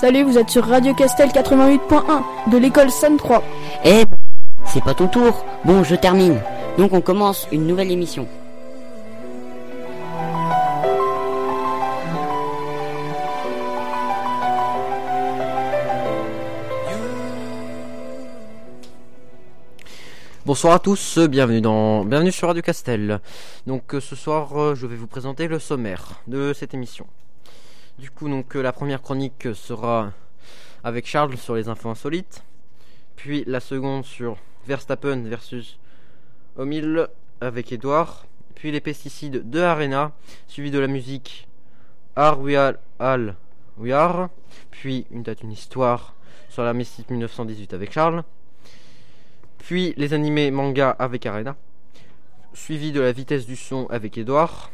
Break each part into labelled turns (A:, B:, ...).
A: Salut, vous êtes sur Radio Castel 88.1 de l'école San 3.
B: Eh, c'est pas ton tour. Bon, je termine. Donc on commence une nouvelle émission.
C: Bonsoir à tous, bienvenue dans bienvenue sur Radio Castel. Donc euh, ce soir, euh, je vais vous présenter le sommaire de cette émission. Du coup, donc euh, la première chronique sera avec Charles sur les infos insolites, puis la seconde sur Verstappen versus Omil avec Edouard, puis les pesticides de Arena, suivi de la musique Are We All We Are, puis une date, une histoire sur la mystique 1918 avec Charles, puis les animés manga avec Arena, suivi de la vitesse du son avec Edouard,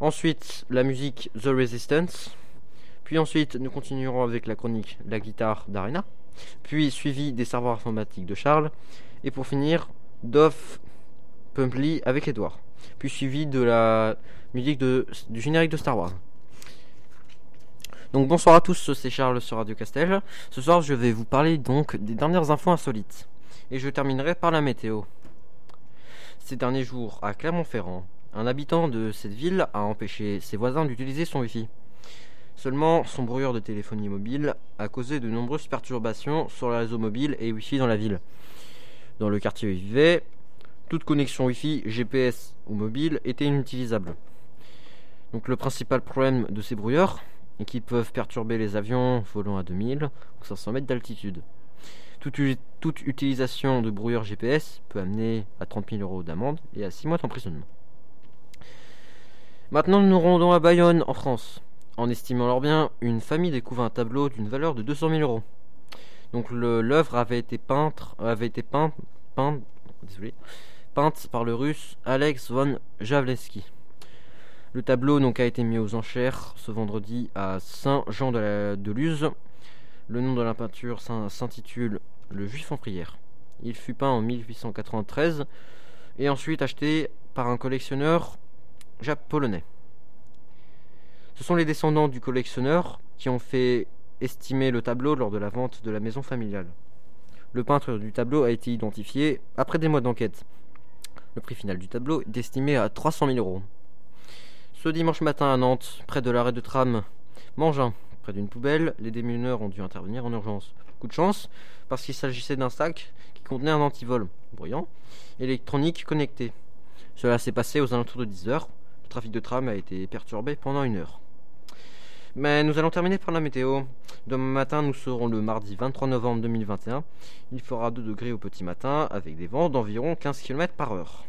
C: ensuite la musique The Resistance, puis ensuite nous continuerons avec la chronique La guitare d'Arena, puis suivi des serveurs informatiques de Charles, et pour finir Dove Pumply avec Edouard, puis suivi de la musique du générique de Star Wars. Donc bonsoir à tous, c'est Charles sur Radio Castel. Ce soir je vais vous parler donc des dernières infos insolites. Et je terminerai par la météo. Ces derniers jours, à Clermont-Ferrand, un habitant de cette ville a empêché ses voisins d'utiliser son Wi-Fi. Seulement, son brouilleur de téléphonie mobile a causé de nombreuses perturbations sur les réseaux mobiles et Wi-Fi dans la ville. Dans le quartier où il vivait, toute connexion Wi-Fi, GPS ou mobile était inutilisable. Donc le principal problème de ces brouilleurs est qu'ils peuvent perturber les avions volant à 2000 ou 500 mètres d'altitude. Toute, toute, utilisation de brouilleur GPS peut amener à 30 000 euros d'amende et à 6 mois d'emprisonnement. Maintenant, nous nous rendons à Bayonne, en France. En estimant leur bien, une famille découvre un tableau d'une valeur de 200 000 euros. Donc l'œuvre avait été peinte, avait été par le russe Alex von Javleski. Le tableau donc a été mis aux enchères ce vendredi à Saint-Jean de. Le nom de la peinture s'intitule Le Juif en prière. Il fut peint en 1893 et ensuite acheté par un collectionneur polonais. Ce sont les descendants du collectionneur qui ont fait estimer le tableau lors de la vente de la maison familiale. Le peintre du tableau a été identifié après des mois d'enquête. Le prix final du tableau est estimé à 300 000 euros. Ce dimanche matin à Nantes, près de l'arrêt de tram Mangin, près d'une poubelle, les démineurs ont dû intervenir en urgence. Coup de chance, parce qu'il s'agissait d'un sac qui contenait un antivol bruyant, électronique connecté. Cela s'est passé aux alentours de 10 heures. Le trafic de tram a été perturbé pendant une heure. Mais nous allons terminer par la météo. Demain matin, nous serons le mardi 23 novembre 2021. Il fera 2 degrés au petit matin avec des vents d'environ 15 km par heure.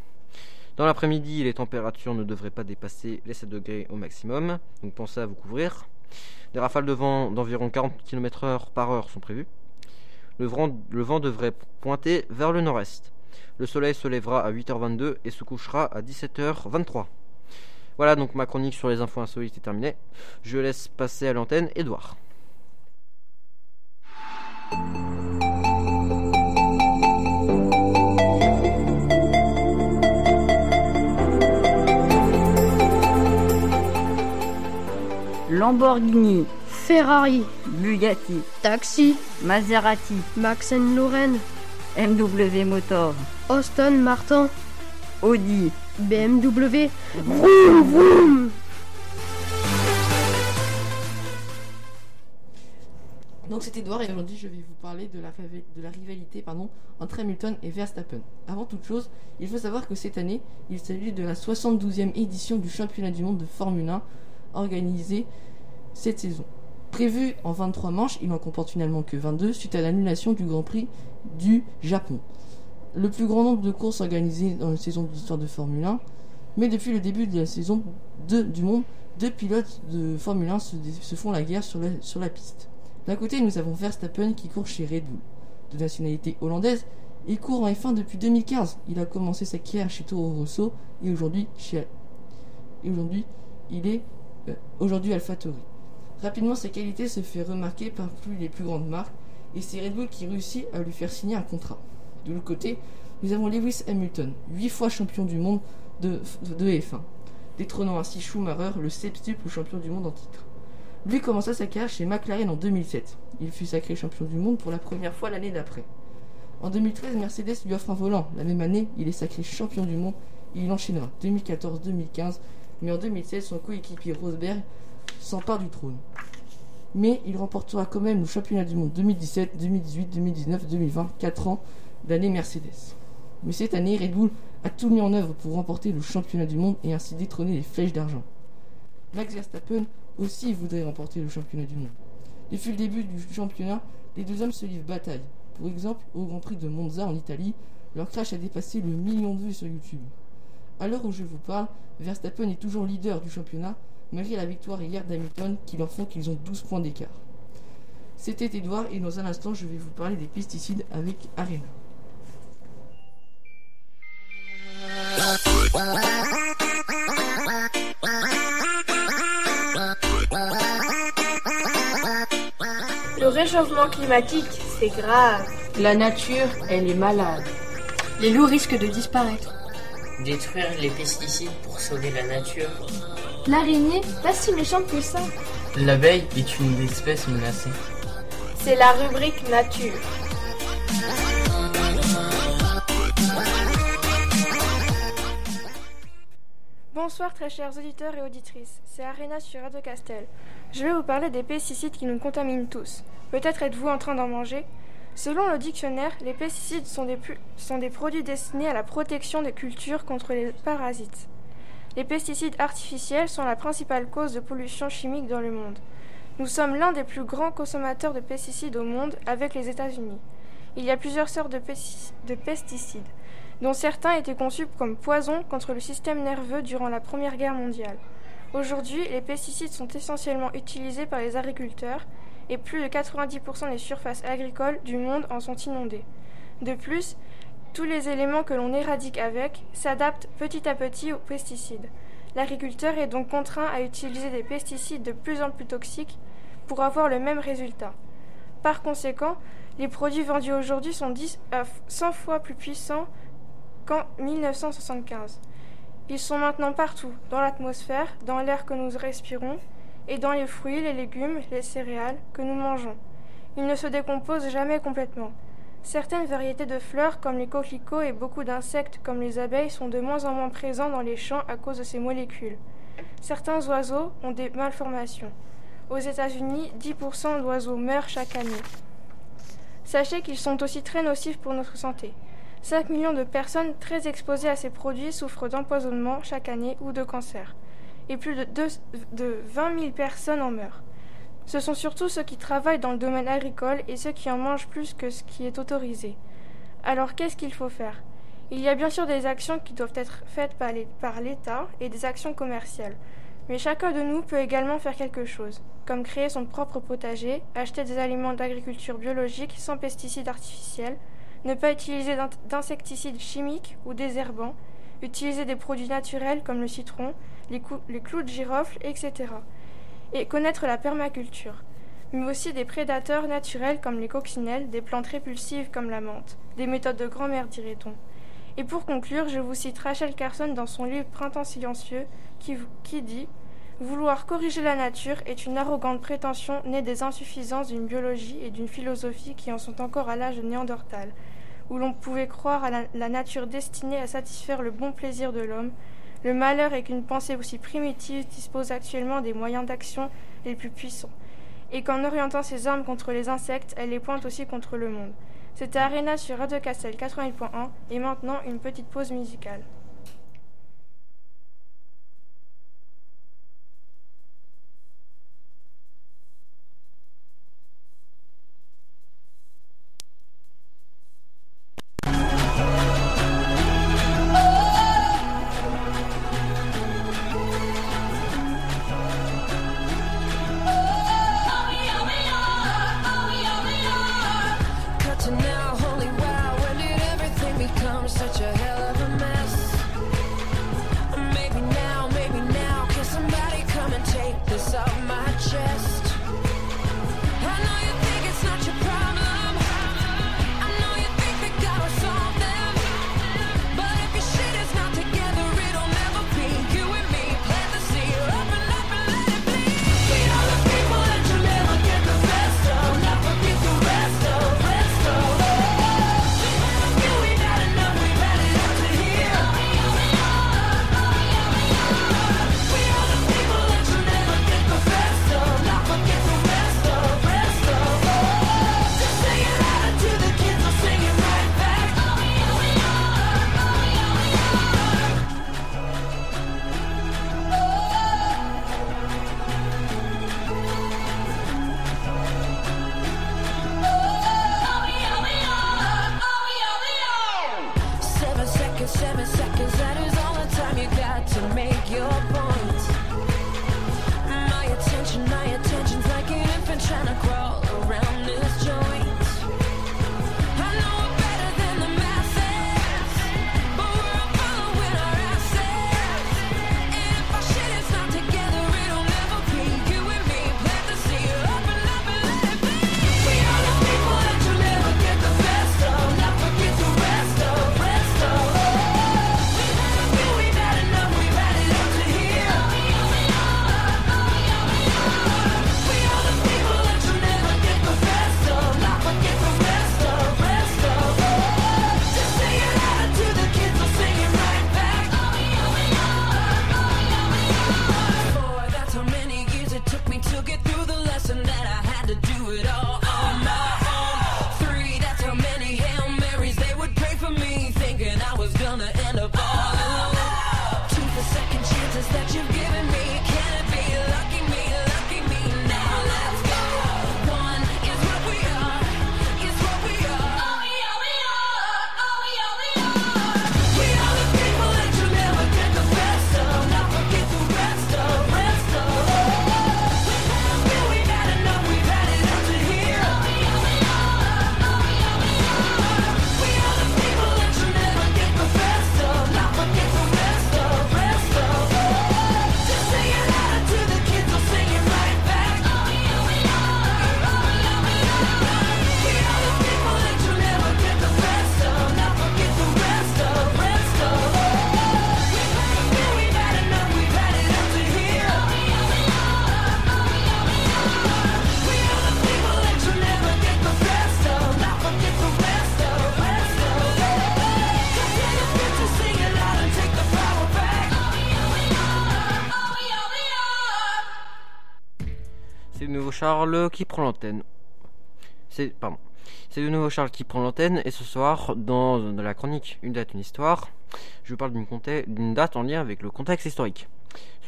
C: Dans l'après-midi, les températures ne devraient pas dépasser les 7 degrés au maximum, donc pensez à vous couvrir. Des rafales de vent d'environ 40 km/h par heure sont prévues. Le vent, le vent devrait pointer vers le nord-est. Le soleil se lèvera à 8h22 et se couchera à 17h23. Voilà donc ma chronique sur les infos insolites est terminée. Je laisse passer à l'antenne Edouard.
D: Lamborghini,
A: Ferrari,
D: Bugatti,
A: Taxi,
D: Maserati,
A: Max Lorraine,
D: MW Motor,
A: Austin Martin,
D: Audi,
A: BMW,
E: Donc c'est Edouard et aujourd'hui je vais vous parler de la, rivalité entre Hamilton et Verstappen. Avant toute chose, il faut savoir que cette année, il s'agit de la 72e édition du championnat du monde de Formule 1 organisée cette saison. Prévu en 23 manches, il n'en comporte finalement que 22 suite à l'annulation du Grand Prix du Japon. Le plus grand nombre de courses organisées dans une saison de l'histoire de Formule 1, mais depuis le début de la saison 2 du monde, deux pilotes de Formule 1 se, font la guerre sur la, la piste. D'un côté, nous avons Verstappen qui court chez Red Bull. De nationalité hollandaise, il court en F1 depuis 2015. Il a commencé sa carrière chez Toro Rosso et aujourd'hui chez et aujourd'hui il est euh. Rapidement, sa qualité se fait remarquer par les plus grandes marques et c'est Red Bull qui réussit à lui faire signer un contrat. De l'autre côté, nous avons Lewis Hamilton, 8 fois champion du monde de, de F1, détrônant ainsi Schumacher, le septuple champion du monde en titre. Lui commença sa carrière chez McLaren en 2007. Il fut sacré champion du monde pour la première fois l'année d'après. En 2013, Mercedes lui offre un volant. La même année, il est sacré champion du monde il enchaînera 2014-2015. Mais en 2016, son coéquipier Rosberg s'empare du trône. Mais il remportera quand même le championnat du monde 2017, 2018, 2019, 2020, 4 ans d'année Mercedes. Mais cette année, Red Bull a tout mis en œuvre pour remporter le championnat du monde et ainsi détrôner les flèches d'argent. Max Verstappen aussi voudrait remporter le championnat du monde. Depuis le début du championnat, les deux hommes se livrent bataille. Pour exemple, au Grand Prix de Monza en Italie, leur crash a dépassé le million de vues sur YouTube. À l'heure où je vous parle, Verstappen est toujours leader du championnat, malgré la victoire hier d'Hamilton qui leur font qu'ils ont 12 points d'écart. C'était Edouard et dans un instant je vais vous parler des pesticides avec Arena.
F: Le réchauffement climatique, c'est grave.
G: La nature, elle est malade.
F: Les loups risquent de disparaître.
B: Détruire les pesticides pour sauver la nature.
F: L'araignée, pas si méchante que ça.
B: L'abeille est une espèce menacée.
F: C'est la rubrique nature.
H: Bonsoir très chers auditeurs et auditrices, c'est Arena sur Radio Castel. Je vais vous parler des pesticides qui nous contaminent tous. Peut-être êtes-vous en train d'en manger Selon le dictionnaire, les pesticides sont des, sont des produits destinés à la protection des cultures contre les parasites. Les pesticides artificiels sont la principale cause de pollution chimique dans le monde. Nous sommes l'un des plus grands consommateurs de pesticides au monde avec les États-Unis. Il y a plusieurs sortes de, de pesticides dont certains étaient conçus comme poison contre le système nerveux durant la Première Guerre mondiale. Aujourd'hui, les pesticides sont essentiellement utilisés par les agriculteurs et plus de 90% des surfaces agricoles du monde en sont inondées. De plus, tous les éléments que l'on éradique avec s'adaptent petit à petit aux pesticides. L'agriculteur est donc contraint à utiliser des pesticides de plus en plus toxiques pour avoir le même résultat. Par conséquent, les produits vendus aujourd'hui sont 10 à 100 fois plus puissants qu'en 1975. Ils sont maintenant partout, dans l'atmosphère, dans l'air que nous respirons, et dans les fruits, les légumes, les céréales que nous mangeons. Ils ne se décomposent jamais complètement. Certaines variétés de fleurs, comme les coquelicots et beaucoup d'insectes, comme les abeilles, sont de moins en moins présents dans les champs à cause de ces molécules. Certains oiseaux ont des malformations. Aux États-Unis, 10% d'oiseaux meurent chaque année. Sachez qu'ils sont aussi très nocifs pour notre santé. 5 millions de personnes très exposées à ces produits souffrent d'empoisonnement chaque année ou de cancer. Et plus de, de 20 000 personnes en meurent. Ce sont surtout ceux qui travaillent dans le domaine agricole et ceux qui en mangent plus que ce qui est autorisé. Alors qu'est-ce qu'il faut faire? Il y a bien sûr des actions qui doivent être faites par l'État et des actions commerciales. Mais chacun de nous peut également faire quelque chose, comme créer son propre potager, acheter des aliments d'agriculture biologique sans pesticides artificiels, ne pas utiliser d'insecticides chimiques ou désherbants, utiliser des produits naturels comme le citron, les, clous de girofle, etc. Et connaître la permaculture, mais aussi des prédateurs naturels comme les coccinelles, des plantes répulsives comme la menthe, des méthodes de grand-mère dirait-on. Et pour conclure, je vous cite Rachel Carson dans son livre Printemps silencieux qui, qui dit Vouloir corriger la nature est une arrogante prétention née des insuffisances d'une biologie et d'une philosophie qui en sont encore à l'âge de Néandertal, où l'on pouvait croire à la, nature destinée à satisfaire le bon plaisir de l'homme. Le malheur est qu'une pensée aussi primitive dispose actuellement des moyens d'action les plus puissants, et qu'en orientant ses armes contre les insectes, elle les pointe aussi contre le monde. C'était Arena sur Radio Castel 88.1, et maintenant une petite pause musicale.
C: Charles qui prend l'antenne. C'est de nouveau Charles qui prend l'antenne et ce soir dans, la chronique Une date, une histoire, je vous parle d'une date en lien avec le contexte historique.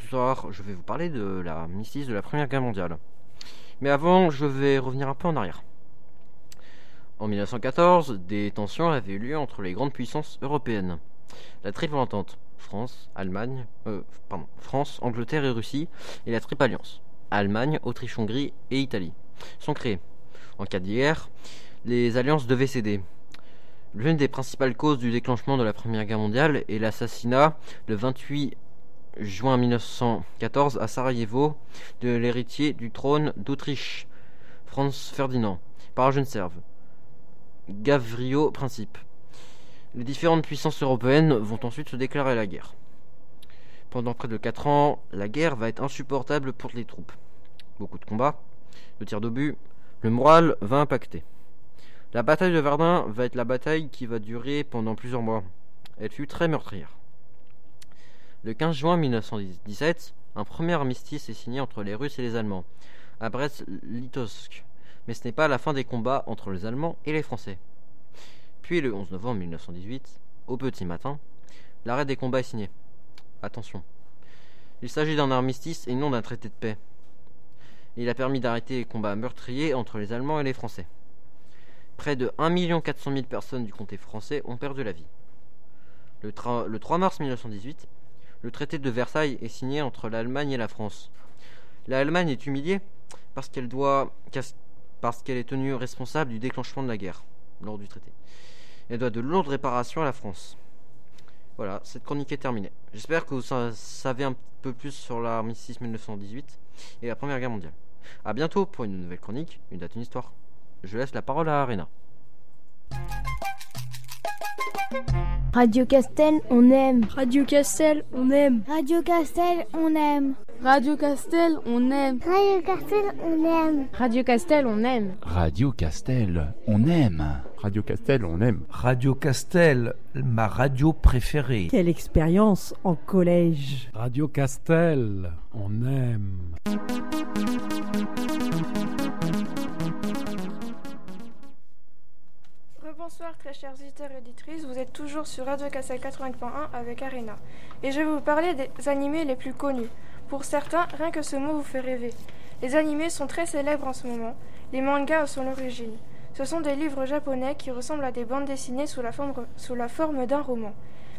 C: Ce soir, je vais vous parler de la mystique de la Première Guerre mondiale. Mais avant, je vais revenir un peu en arrière. En 1914, des tensions avaient eu lieu entre les grandes puissances européennes. La Triple Entente, France, Allemagne, euh, pardon, France, Angleterre et Russie, et la Triple Alliance, Allemagne, Autriche-Hongrie et Italie, sont créées. En cas de guerre, les alliances devaient céder. L'une des principales causes du déclenchement de la Première Guerre mondiale est l'assassinat le 28 juin 1914 à Sarajevo de l'héritier du trône d'Autriche, Franz Ferdinand, par un jeune serve, Gavrio Principe. Les différentes puissances européennes vont ensuite se déclarer la guerre. Pendant près de 4 ans, la guerre va être insupportable pour les troupes. Beaucoup de combats, de tirs d'obus, le moral va impacter. La bataille de Verdun va être la bataille qui va durer pendant plusieurs mois. Elle fut très meurtrière. Le 15 juin 1917, un premier armistice est signé entre les Russes et les Allemands, à Brest-Litovsk. Mais ce n'est pas la fin des combats entre les Allemands et les Français. Puis le 11 novembre 1918, au petit matin, l'arrêt des combats est signé. Attention. Il s'agit d'un armistice et non d'un traité de paix. Il a permis d'arrêter les combats meurtriers entre les Allemands et les Français. Près de 1 400 000 personnes du comté français ont perdu la vie. Le, le 3 mars 1918, le traité de Versailles est signé entre l'Allemagne et la France. L'Allemagne est humiliée parce qu'elle doit parce qu'elle est tenue responsable du déclenchement de la guerre lors du traité. Elle doit de lourdes réparations à la France. Voilà, cette chronique est terminée. J'espère que vous sa- savez un peu plus sur l'armistice 1918 et la Première Guerre mondiale. A bientôt pour une nouvelle chronique, une date, une histoire. Je laisse la parole à Arena.
A: Radio Castel, on aime. Radio Castel, on aime.
I: Radio Castel, on aime.
A: Radio Castel, on aime.
I: Radio Castel, on aime.
A: Radio Castel, on aime.
J: Radio Castel, on aime.
K: Radio Castel, on aime.
L: Radio Castel, ma radio préférée.
M: Quelle expérience en collège.
N: Radio Castel, on aime.
O: Bonsoir très chers auditeurs et auditrices, vous êtes toujours sur Radio Castel 80.1 avec Arena. Et je vais vous parler des animés les plus connus. Pour certains, rien que ce mot vous fait rêver. Les animés sont très célèbres en ce moment. Les mangas sont l'origine. Ce sont des livres japonais qui ressemblent à des bandes dessinées sous la forme, d'un roman.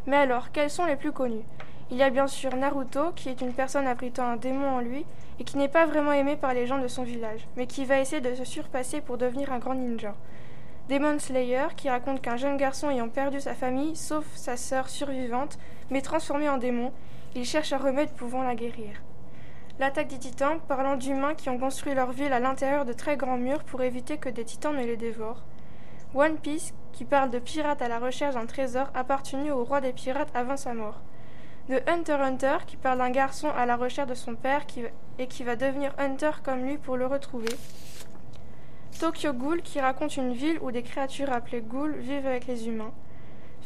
H: Mais alors, quels sont les plus connus? Il y a bien sûr Naruto, qui est une personne abritant un démon en lui et qui n'est pas vraiment aimé par les gens de son village, mais qui va essayer de se surpasser pour devenir un grand ninja. Demon Slayer, qui raconte qu'un jeune garçon ayant perdu sa famille, sauf sa sœur survivante, mais transformé en démon, il cherche un remède pouvant la guérir. L'attaque des titans, parlant d'humains qui ont construit leur ville à l'intérieur de très grands murs pour éviter que des titans ne les dévorent. One Piece, qui parle de pirates à la recherche d'un trésor appartenu au roi des pirates avant sa mort. The Hunter Hunter, qui parle d'un garçon à la recherche de son père qui, et qui va devenir hunter comme lui pour le retrouver. Tokyo Ghoul, qui raconte une ville où des créatures appelées ghouls vivent avec les humains.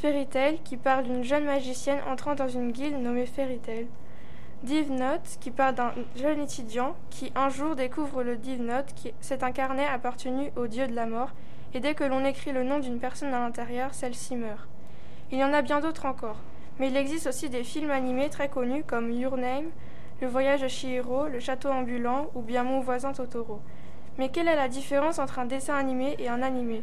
H: Fairy Tail, qui parle d'une jeune magicienne entrant dans une guilde nommée Fairy Tail. Div Note, qui parle d'un jeune étudiant qui un jour découvre le Div Note, qui c'est un carnet appartenu au dieu de la mort, et dès que l'on écrit le nom d'une personne à l'intérieur, celle-ci meurt. Il y en a bien d'autres encore, mais il existe aussi des films animés très connus comme Your Name, Le voyage de Chihiro, Le château ambulant ou bien Mon voisin Totoro. Mais quelle est la différence entre un dessin animé et un animé?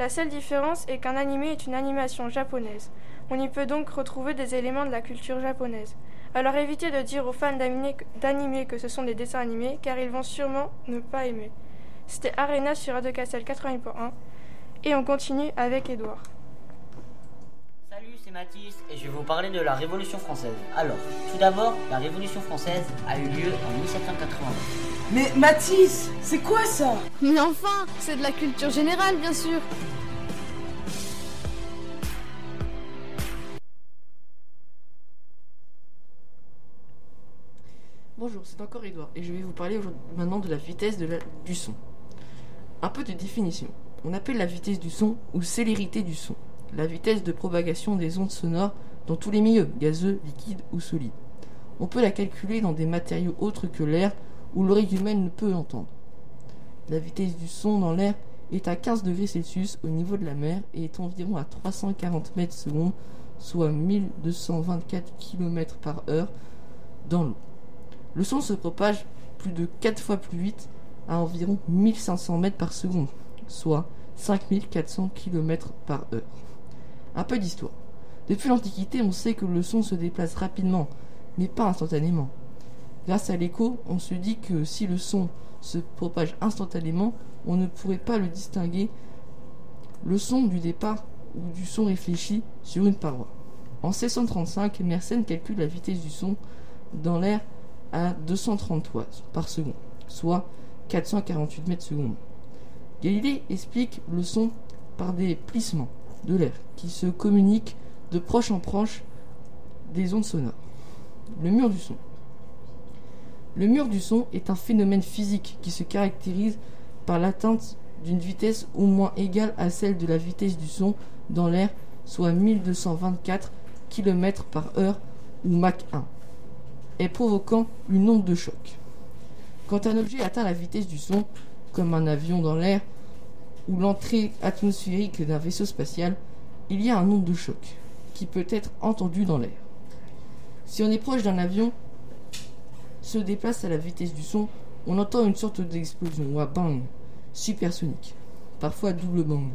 H: La seule différence est qu'un animé est une animation japonaise. On y peut donc retrouver des éléments de la culture japonaise. Alors évitez de dire aux fans d'animé que ce sont des dessins animés, car ils vont sûrement ne pas aimer. C'était Arena sur Radio Castel 80.1, et on continue avec Edouard.
P: C'est Mathis et je vais vous parler de la Révolution française. Alors, tout d'abord, la Révolution française a eu lieu en 1789.
Q: Mais Mathis, c'est quoi ça?
F: Mais enfin, c'est de la culture générale, bien sûr.
E: Bonjour, c'est encore Edouard et je vais vous parler maintenant de la vitesse de la- du son. Un peu de définition. On appelle la vitesse du son ou célérité du son la vitesse de propagation des ondes sonores dans tous les milieux, gazeux, liquides ou solides. On peut la calculer dans des matériaux autres que l'air où l'oreille humaine ne peut l'entendre. La vitesse du son dans l'air est à 15 degrés Celsius au niveau de la mer et est environ à 340 mètres secondes, soit 1224 km par heure dans l'eau. Le son se propage plus de 4 fois plus vite à environ 1500 mètres par seconde, soit 5400 km par heure. Un peu d'histoire. Depuis l'Antiquité, on sait que le son se déplace rapidement, mais pas instantanément. Grâce à l'écho, on se dit que si le son se propage instantanément, on ne pourrait pas le distinguer le son du départ ou du son réfléchi sur une paroi. En 1635, Mersenne calcule la vitesse du son dans l'air à 230 toises par seconde, soit 448 mètres secondes. Galilée explique le son par des plissements de l'air qui se communiquent de proche en proche des ondes sonores. Le mur du son. Le mur du son est un phénomène physique qui se caractérise par l'atteinte d'une vitesse au moins égale à celle de la vitesse du son dans l'air, soit 1224 km par heure ou Mach 1, et provoquant une onde de choc. Quand un objet atteint la vitesse du son, comme un avion dans l'air ou l'entrée atmosphérique d'un vaisseau spatial, il y a un onde de choc qui peut être entendu dans l'air. Si on est proche d'un avion, se déplace à la vitesse du son, on entend une sorte d'explosion ou un bang supersonique, parfois double bang.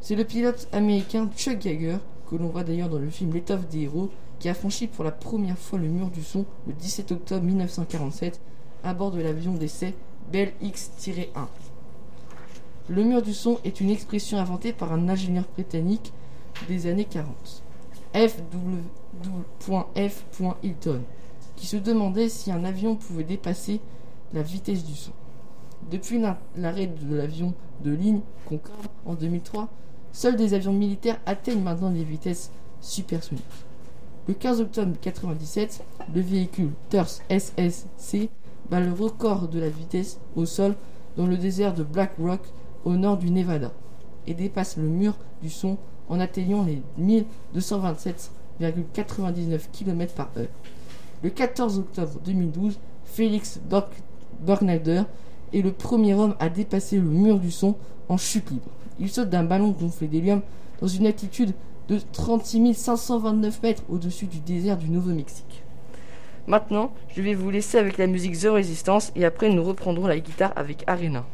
E: C'est le pilote américain Chuck Yeager, que l'on voit d'ailleurs dans le film L'étoffe des héros, qui a franchi pour la première fois le mur du son le 17 octobre 1947 à bord de l'avion d'essai Bell X-1. Le mur du son est une expression inventée par un ingénieur britannique des années 40, F.F. Hilton, qui se demandait si un avion pouvait dépasser la vitesse du son. Depuis l'arrêt de l'avion de ligne Concorde en 2003, seuls des avions militaires atteignent maintenant des vitesses supersoniques. Le 15 octobre 1997, le véhicule TURS SSC bat le record de la vitesse au sol dans le désert de Black Rock au nord du Nevada et dépasse le mur du son en atteignant les 1227,99 km par heure. Le 14 octobre 2012, Félix Borgnader est le premier homme à dépasser le mur du son en chute libre. Il saute d'un ballon gonflé d'hélium dans une altitude de 36 529 mètres au-dessus du désert du Nouveau-Mexique. Maintenant, je vais vous laisser avec la musique The Resistance et après nous reprendrons la guitare avec Arena.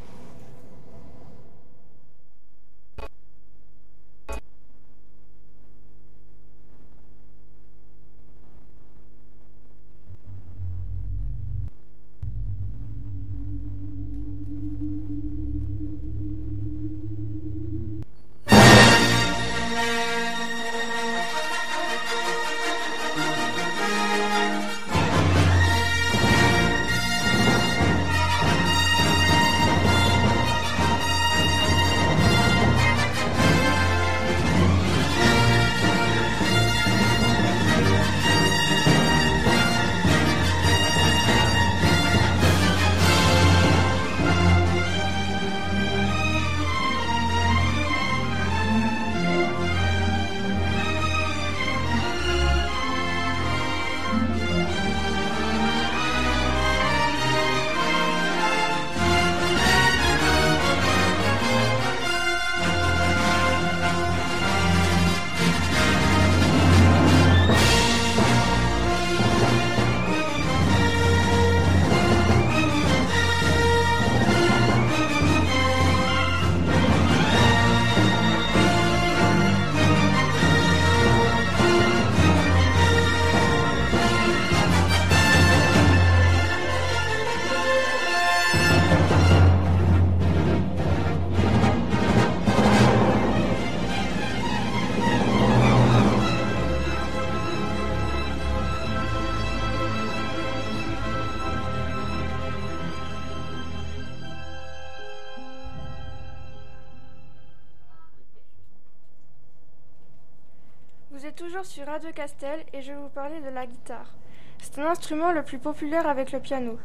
H: Toujours sur Radio Castel et je vais vous parler de la guitare. C'est un instrument le plus populaire avec le piano.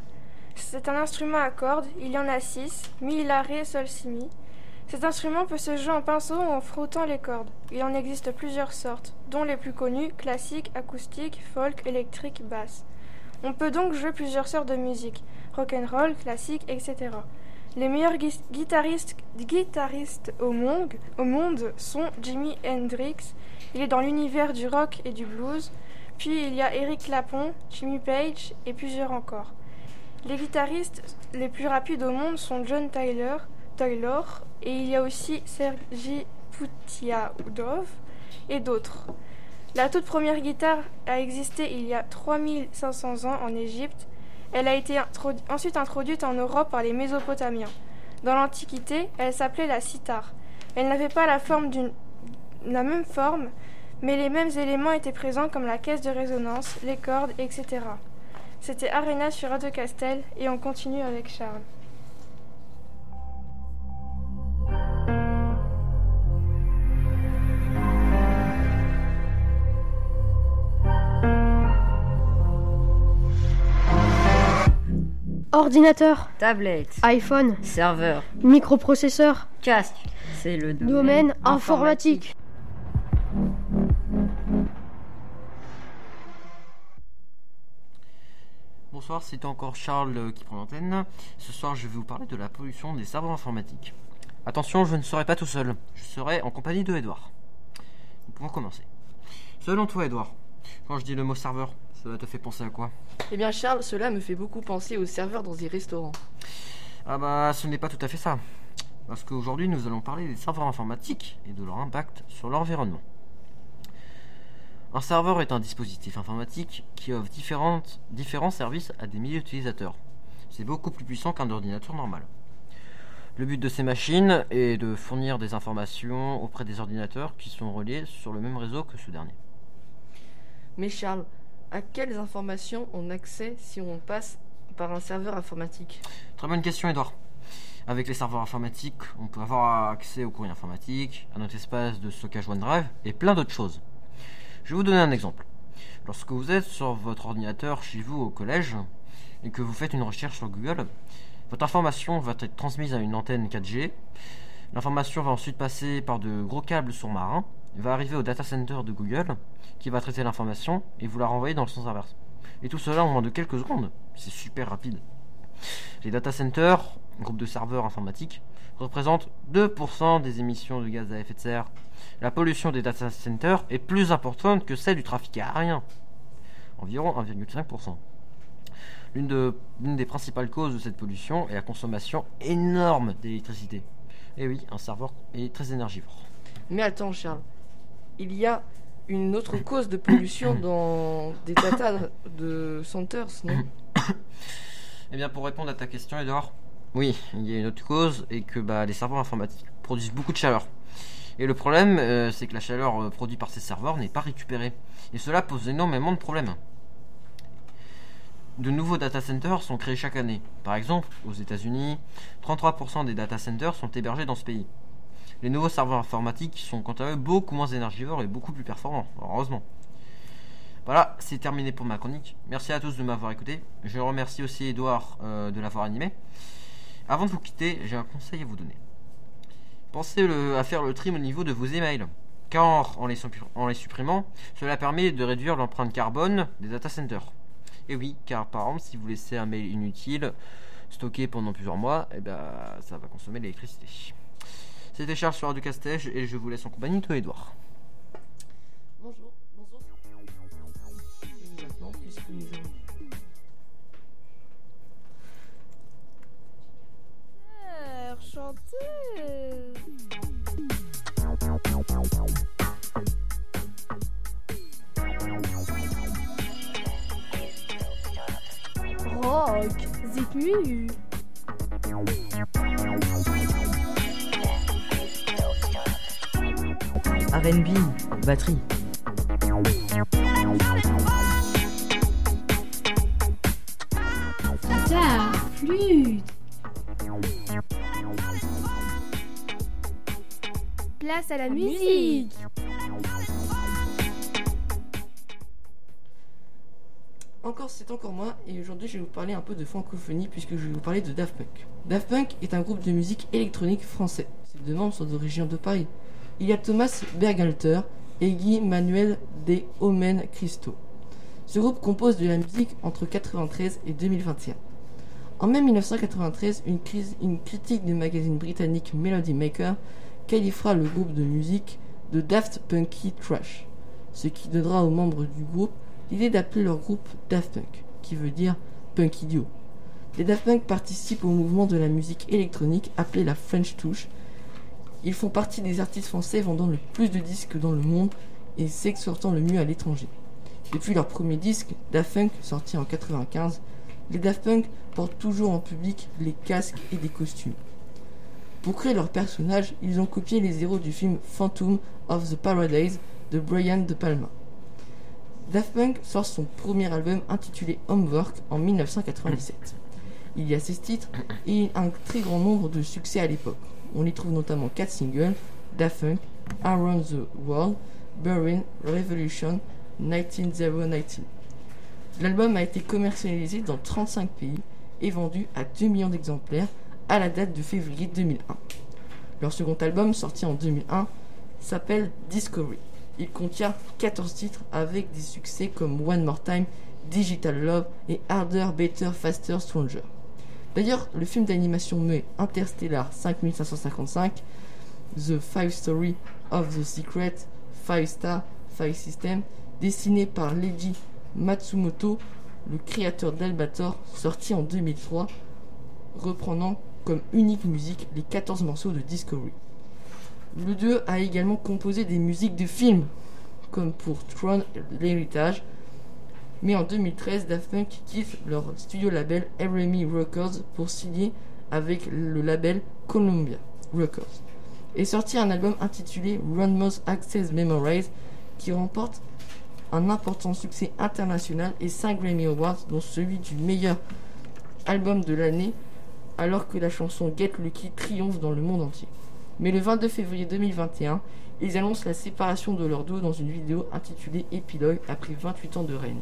H: C'est un instrument à cordes, il y en a 6, mi, la, ré, sol, si, mi. Cet instrument peut se jouer en pinceau ou en frottant les cordes. Il en existe plusieurs sortes, dont les plus connues classique, acoustique, folk, électrique, basse. On peut donc jouer plusieurs sortes de musique, rock'n'roll, classique, etc. Les meilleurs gui- guitaristes, monde, au monde sont Jimi Hendrix, il est dans l'univers du rock et du blues, puis il y a Eric Clapton, Jimmy Page et plusieurs encore. Les guitaristes les plus rapides au monde sont John Tyler, Taylor et il y a aussi Sergi Poutiaoudov et d'autres. La toute première guitare a existé il y a 3500 ans en Égypte. Elle a été ensuite introduite en Europe par les Mésopotamiens. Dans l'Antiquité, elle s'appelait la cithare. Elle n'avait pas la même forme, mais les mêmes éléments étaient présents comme la caisse de résonance, les cordes, etc. C'était Arena sur Radio Castel et on continue avec Charles.
R: Ordinateur,
D: Tablette,
R: iPhone,
D: serveur,
R: microprocesseur,
D: casque. C'est le domaine,
R: domaine informatique.
C: Bonsoir, c'est encore Charles euh, qui prend l'antenne. Ce soir, je vais vous parler de la pollution des serveurs informatiques. Attention, je ne serai pas tout seul. Je serai en compagnie de Edouard. Nous pouvons commencer. Selon toi, Edouard, quand je dis le mot serveur, cela te fait penser à quoi?
E: Eh bien Charles, cela me fait beaucoup penser aux serveurs dans des restaurants.
C: Ah bah, ce n'est pas tout à fait ça. Parce qu'aujourd'hui, nous allons parler des serveurs informatiques et de leur impact sur l'environnement. Un serveur est un dispositif informatique qui offre différentes, différents services à des milliers d'utilisateurs. C'est beaucoup plus puissant qu'un ordinateur normal. Le but de ces machines est de fournir des informations auprès des ordinateurs qui sont reliés sur le même réseau que ce dernier.
E: Mais Charles, à quelles informations on a accès si on passe par un serveur informatique?
C: Très bonne question, Edouard. Avec les serveurs informatiques, on peut avoir accès au courrier informatique, à notre espace de stockage OneDrive et plein d'autres choses. Je vais vous donner un exemple. Lorsque vous êtes sur votre ordinateur chez vous au collège et que vous faites une recherche sur Google, votre information va être transmise à une antenne 4G. L'information va ensuite passer par de gros câbles sous-marins, va arriver au data center de Google qui va traiter l'information et vous la renvoyer dans le sens inverse. Et tout cela en moins de quelques secondes. C'est super rapide. Les data centers, groupe de serveurs informatiques, représentent 2% des émissions de gaz à effet de serre. La pollution des data centers est plus importante que celle du trafic aérien, environ 1,5%. L'une de- l'une des principales causes de cette pollution est la consommation énorme d'électricité. Et oui, un serveur est très énergivore.
E: Mais attends Charles, il y a une autre cause de pollution dans des data de centers, non
C: Eh bien, pour répondre à ta question, Edouard, oui, il y a une autre cause et que bah, les serveurs informatiques produisent beaucoup de chaleur. Et le problème, euh, c'est que la chaleur euh, produite par ces serveurs n'est pas récupérée. Et cela pose énormément de problèmes. De nouveaux data centers sont créés chaque année. Par exemple, aux États-Unis, 33% des data centers sont hébergés dans ce pays. Les nouveaux serveurs informatiques sont quant à eux beaucoup moins énergivores et beaucoup plus performants, heureusement. Voilà, c'est terminé pour ma chronique. Merci à tous de m'avoir écouté. Je remercie aussi Edouard euh, de l'avoir animé. Avant de vous quitter, j'ai un conseil à vous donner. Pensez le- à faire le trim au niveau de vos emails. Car en les, suppi- en les supprimant, cela permet de réduire l'empreinte carbone des data centers. Et oui, car par exemple, si vous laissez un mail inutile stocké pendant plusieurs mois, eh ben, ça va consommer de l'électricité. C'était Charles sur Radio Castège et je vous laisse en compagnie de Edouard.
E: Bonjour, bonjour. Et maintenant, puisque nous avons...
M: chanteuse.
R: Rock, Zikmu.
D: RB, batterie.
M: Guitare, flûte.
R: Place à la, musique.
E: Encore, c'est encore moi, et aujourd'hui je vais vous parler un peu de francophonie puisque je vais vous parler de Daft Punk. Daft Punk est un groupe de musique électronique français. Ses deux membres sont d'origine de Paris. Il y a Thomas Bergalter et Guy Manuel de Omen Cristo. Ce groupe compose de la musique entre 1993 et 2021. En mai 1993, une, critique du magazine britannique Melody Maker qualifiera le groupe de musique de Daft Punky Trash, ce qui donnera aux membres du groupe l'idée d'appeler leur groupe Daft Punk, qui veut dire punk idiot. Les Daft Punk participent au mouvement de la musique électronique appelé la French Touch. Ils font partie des artistes français vendant le plus de disques dans le monde et s'exportant le mieux à l'étranger. Depuis leur premier disque, Daft Punk, sorti en 95, les Daft Punk portent toujours en public les casques et des costumes. Pour créer leur personnage, ils ont copié les héros du film Phantom of the Paradise de Brian De Palma. Daft Punk sort son premier album intitulé Homework en 1997. Il y a 16 titres et un très grand nombre de succès à l'époque. On y trouve notamment 4 singles Daft Punk, Around the World, Burn, Revolution, 19019. L'album a été commercialisé dans 35 pays et vendu à 2 millions d'exemplaires à la date de février 2001. Leur second album, sorti en 2001, s'appelle Discovery. Il contient 14 titres avec des succès comme One More Time, Digital Love et Harder, Better, Faster, Stronger. D'ailleurs, le film d'animation muet Interstellar 5555, The Five Story of the Secret, Five Star, Five System, dessiné par Leiji Matsumoto, le créateur d'Albator, sorti en 2003, reprenant comme unique musique les 14 morceaux de Discovery. Le a également composé des musiques de films, comme pour Tron l'héritage, mais en 2013, Daft Punk quitte leur studio label RME Records pour signer avec le label Columbia Records et sortir un album intitulé Run Access Memorize qui remporte un important succès international et 5 Grammy Awards dont celui du meilleur album de l'année alors que la chanson Get Lucky triomphe dans le monde entier. Mais le 22 février 2021, ils annoncent la séparation de leur duo dans une vidéo intitulée Épilogue après 28 ans de règne.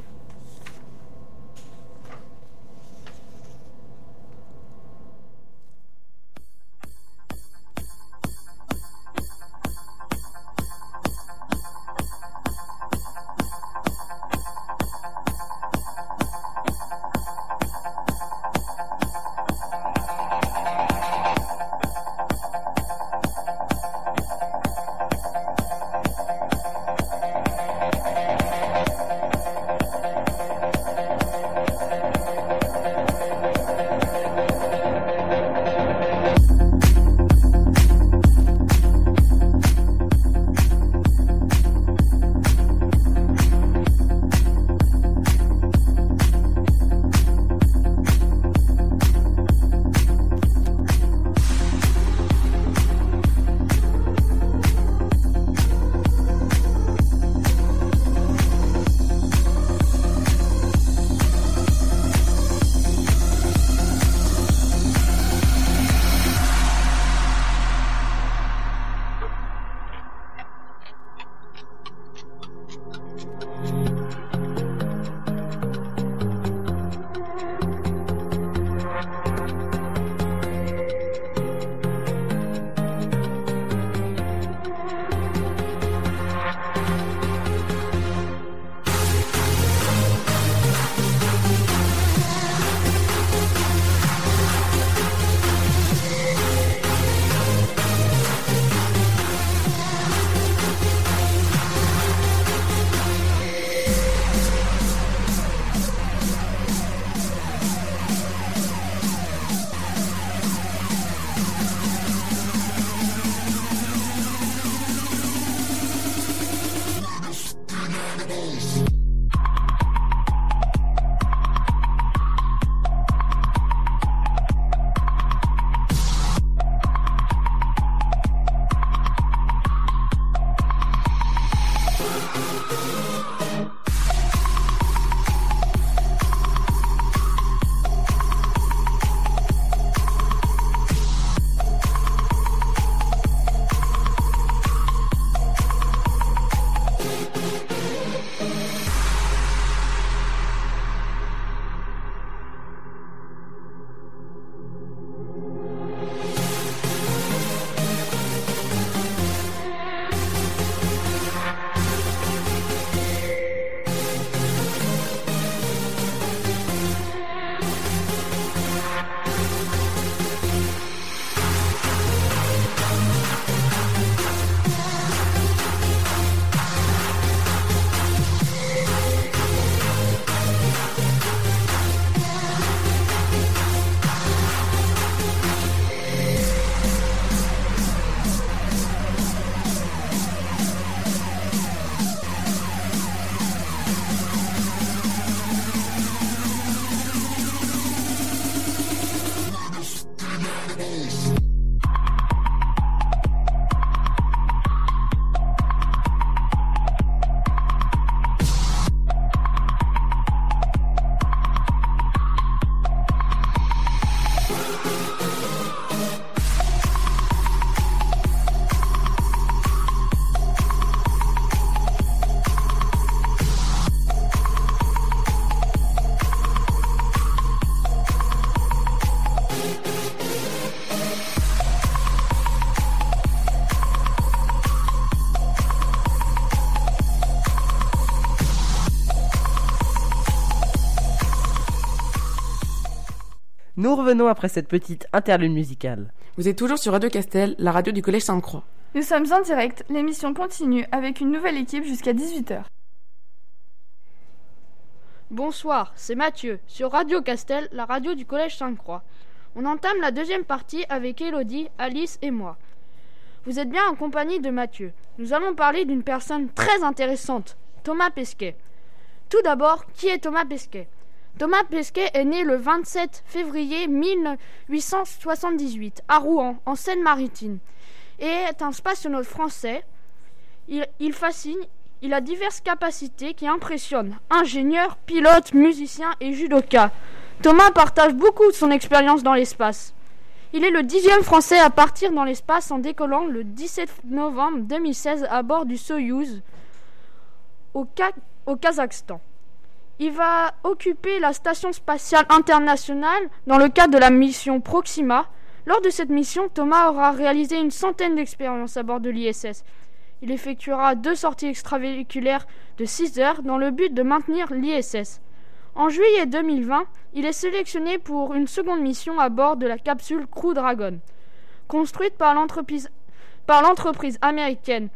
Q: Nous revenons après cette petite interlude musicale.
F: Vous êtes toujours sur Radio Castel, la radio du Collège Sainte-Croix.
O: Nous sommes en direct, l'émission continue avec une nouvelle équipe jusqu'à 18h.
A: Bonsoir, c'est Mathieu, sur Radio Castel, la radio du Collège Sainte-Croix. On entame la deuxième partie avec Elodie, Alice et moi. Vous êtes bien en compagnie de Mathieu. Nous allons parler d'une personne très intéressante, Thomas Pesquet. Tout d'abord, qui est Thomas Pesquet? Thomas Pesquet est né le 27 février 1878 à Rouen, en Seine-Maritime, et est un spationaute français. Il, fascine, il a diverses capacités qui impressionnent. Ingénieur, pilote, musicien et judoka. Thomas partage beaucoup de son expérience dans l'espace. Il est le dixième Français à partir dans l'espace en décollant le 17 novembre 2016 à bord du Soyouz au Kazakhstan. Il va occuper la Station spatiale internationale dans le cadre de la mission Proxima. Lors de cette mission, Thomas aura réalisé une centaine d'expériences à bord de l'ISS. Il effectuera deux sorties extravéhiculaires de 6 heures dans le but de maintenir l'ISS. En juillet 2020, il est sélectionné pour une seconde mission à bord de la capsule Crew Dragon, construite par l'entreprise américaine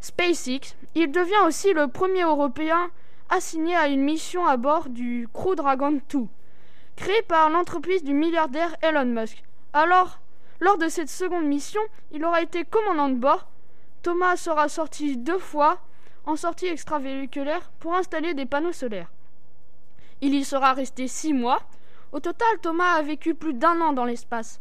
A: SpaceX. Il devient aussi le premier Européen assigné à une mission à bord du Crew Dragon 2, créé par l'entreprise du milliardaire Elon Musk. Alors, lors de cette seconde mission, il aura été commandant de bord. Thomas sera sorti deux fois en sortie extravéhiculaire pour installer des panneaux solaires. Il y sera resté six mois. Au total, Thomas a vécu plus d'un an dans l'espace.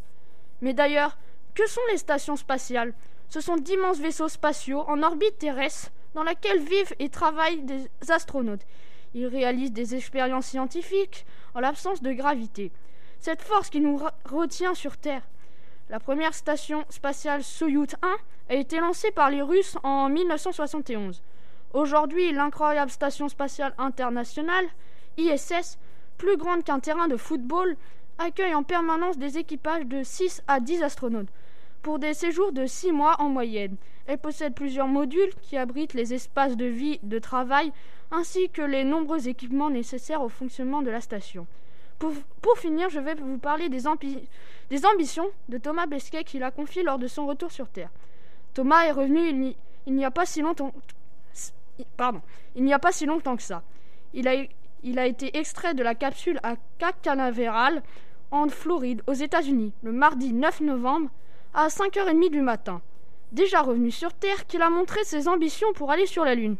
A: Mais d'ailleurs, que sont les stations spatiales? Ce sont d'immenses vaisseaux spatiaux en orbite terrestre dans laquelle vivent et travaillent des astronautes. Ils réalisent des expériences scientifiques en l'absence de gravité. Cette force qui nous retient sur Terre. La première station spatiale Soyout 1 a été lancée par les Russes en 1971. Aujourd'hui, l'incroyable station spatiale internationale, ISS, plus grande qu'un terrain de football, accueille en permanence des équipages de 6 à 10 astronautes pour des séjours de 6 mois en moyenne. Elle possède plusieurs modules qui abritent les espaces de vie, de travail, ainsi que les nombreux équipements nécessaires au fonctionnement de la station. Pour, finir, je vais vous parler des, ambi- des ambitions de Thomas Pesquet qu'il a confiées lors de son retour sur Terre. Thomas est revenu il n'y- a pas si longtemps. Pardon, il n'y a pas si longtemps que ça. Il a, il a été extrait de la capsule à Cape Canaveral en Floride, aux États-Unis, le mardi 9 novembre à 5h30 du matin. Déjà revenu sur Terre, qu'il a montré ses ambitions pour aller sur la Lune.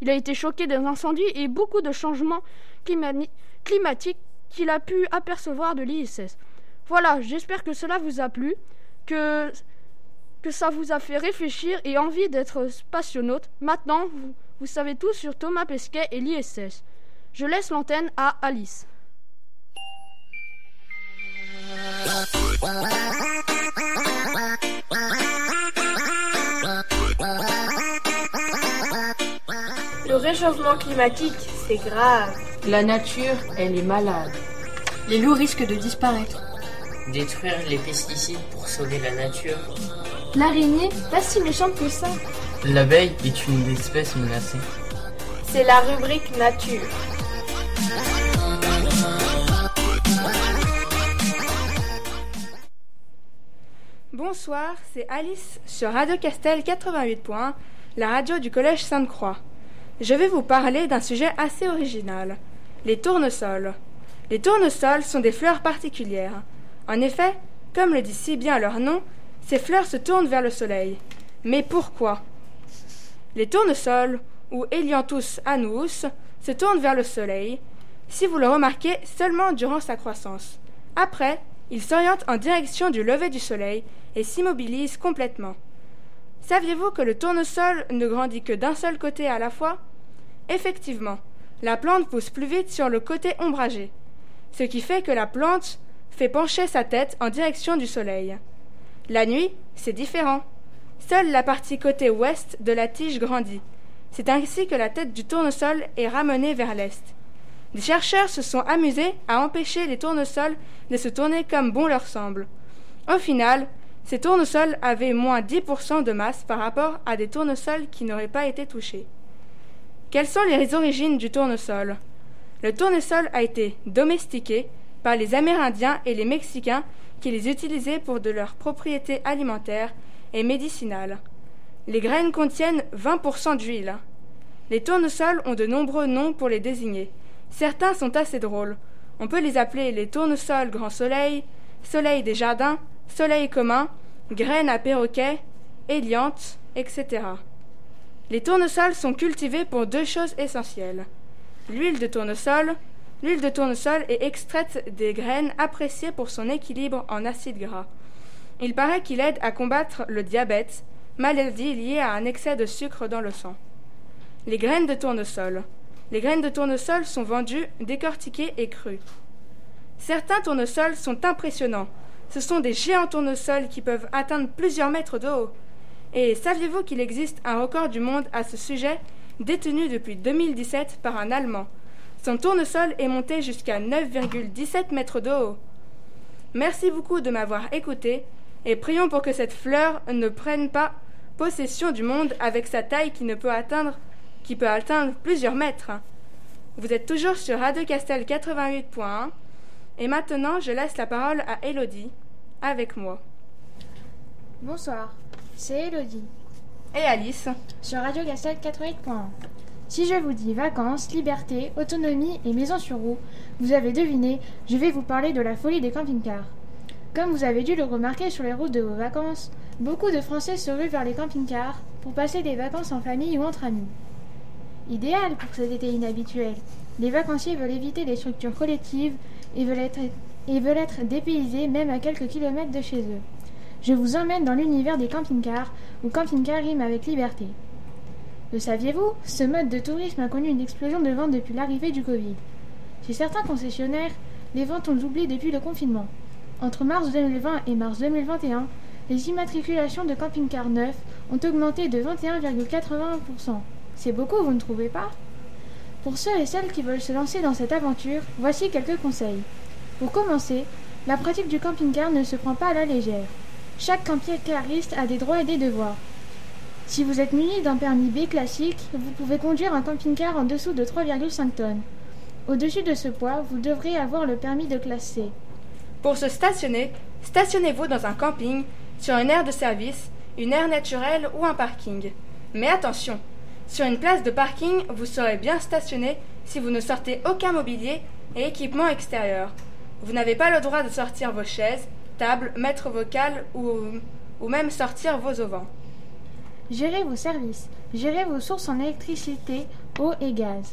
A: Il a été choqué des incendies et beaucoup de changements climatiques qu'il a pu apercevoir de l'ISS. Voilà, j'espère que cela vous a plu, que, que ça vous a fait réfléchir et envie d'être spationaute. Maintenant, vous savez tout sur Thomas Pesquet et l'ISS. Je laisse l'antenne à Alice.
G: Le réchauffement climatique, c'est grave. La nature, elle est malade.
I: Les loups risquent de disparaître.
S: Détruire les pesticides pour sauver la nature.
O: L'araignée, pas si méchante que ça.
S: L'abeille est une espèce menacée.
G: C'est la rubrique nature.
O: Bonsoir, c'est Alice sur Radio Castel 88.1, la radio du Collège Sainte-Croix. Je vais vous parler d'un sujet assez original, les tournesols. Les tournesols sont des fleurs particulières. En effet, comme le dit si bien leur nom, ces fleurs se tournent vers le soleil. Mais pourquoi? Les tournesols, ou Helianthus annuus, se tournent vers le soleil, si vous le remarquez seulement durant sa croissance. Après, il s'oriente en direction du lever du soleil et s'immobilise complètement. Saviez-vous que le tournesol ne grandit que d'un seul côté à la fois? Effectivement, la plante pousse plus vite sur le côté ombragé, ce qui fait que la plante fait pencher sa tête en direction du soleil. La nuit, c'est différent. Seule la partie côté ouest de la tige grandit. C'est ainsi que la tête du tournesol est ramenée vers l'est. Des chercheurs se sont amusés à empêcher les tournesols de se tourner comme bon leur semble. Au final, ces tournesols avaient moins 10% de masse par rapport à des tournesols qui n'auraient pas été touchés. Quelles sont les origines du tournesol? Le tournesol a été domestiqué par les Amérindiens et les Mexicains qui les utilisaient pour de leurs propriétés alimentaires et médicinales. Les graines contiennent 20% d'huile. Les tournesols ont de nombreux noms pour les désigner. Certains sont assez drôles. On peut les appeler les tournesols grand soleil, soleil des jardins, soleil commun, graines à perroquet, héliantes, etc. Les tournesols sont cultivés pour deux choses essentielles. L'huile de tournesol. L'huile de tournesol est extraite des graines appréciées pour son équilibre en acides gras. Il paraît qu'il aide à combattre le diabète, maladie liée à un excès de sucre dans le sang. Les graines de tournesol. Les graines de tournesol sont vendues décortiquées et crues. Certains tournesols sont impressionnants. Ce sont des géants tournesols qui peuvent atteindre plusieurs mètres de haut. Et saviez-vous qu'il existe un record du monde à ce sujet, détenu depuis 2017 par un Allemand Son tournesol est monté jusqu'à 9,17 mètres de haut. Merci beaucoup de m'avoir écouté et prions pour que cette fleur ne prenne pas possession du monde avec sa taille qui ne peut atteindre qui peut atteindre plusieurs mètres. Vous êtes toujours sur Radio Castel 88.1 et maintenant je laisse la parole à Elodie avec moi.
T: Bonsoir, c'est Elodie.
O: Et Alice
T: Sur Radio Castel 88.1. Si je vous dis vacances, liberté, autonomie et maison sur roue, vous avez deviné, je vais vous parler de la folie des camping-cars. Comme vous avez dû le remarquer sur les routes de vos vacances, beaucoup de Français se ruent vers les camping-cars pour passer des vacances en famille ou entre amis. Idéal pour cet été inhabituel, les vacanciers veulent éviter les structures collectives et veulent être, et veulent être dépaysés même à quelques kilomètres de chez eux. Je vous emmène dans l'univers des camping-cars, où camping-car rime avec liberté. Le saviez-vous? Ce mode de tourisme a connu une explosion de ventes depuis l'arrivée du Covid. Chez certains concessionnaires, les ventes ont doublé depuis le confinement. Entre mars 2020 et mars 2021, les immatriculations de camping-cars neufs ont augmenté de 21,81%. C'est beaucoup, vous ne trouvez pas? Pour ceux et celles qui veulent se lancer dans cette aventure, voici quelques conseils. Pour commencer, la pratique du camping-car ne se prend pas à la légère. Chaque camping-cariste a des droits et des devoirs. Si vous êtes muni d'un permis B classique, vous pouvez conduire un camping-car en dessous de 3,5 tonnes. Au-dessus de ce poids, vous devrez avoir le permis de classe C.
O: Pour se stationner, stationnez-vous dans un camping, sur une aire de service, une aire naturelle ou un parking. Mais attention, sur une place de parking, vous serez bien stationné si vous ne sortez aucun mobilier et équipement extérieur. Vous n'avez pas le droit de sortir vos chaises, tables, mettre vos cales ou, ou même sortir vos auvents.
T: Gérez vos services. Gérez vos sources en électricité, eau et gaz.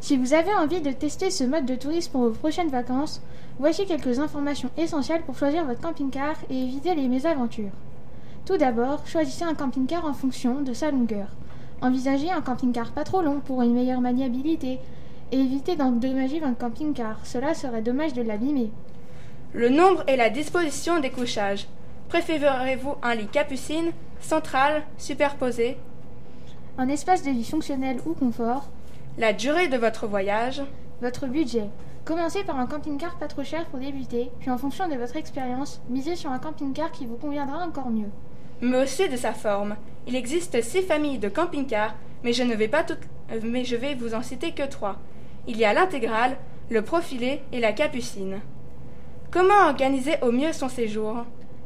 T: Si vous avez envie de tester ce mode de tourisme pour vos prochaines vacances, voici quelques informations essentielles pour choisir votre camping-car et éviter les mésaventures. Tout d'abord, choisissez un camping-car en fonction de sa longueur. Envisagez un camping-car pas trop long pour une meilleure maniabilité et évitez d'endommager votre camping-car, cela serait dommage de l'abîmer.
O: Le nombre et la disposition des couchages. Préférez-vous un lit capucine, central, superposé?
T: Un espace de vie fonctionnel ou confort
O: La durée de votre voyage
T: Votre budget. Commencez par un camping-car pas trop cher pour débuter, puis en fonction de votre expérience, misez sur un camping-car qui vous conviendra encore mieux.
O: Mais aussi de sa forme. Il existe six familles de camping-cars, mais je ne vais pas toutes, euh, mais je vais vous en citer que trois. Il y a l'intégrale, le profilé et la capucine. Comment organiser au mieux son séjour?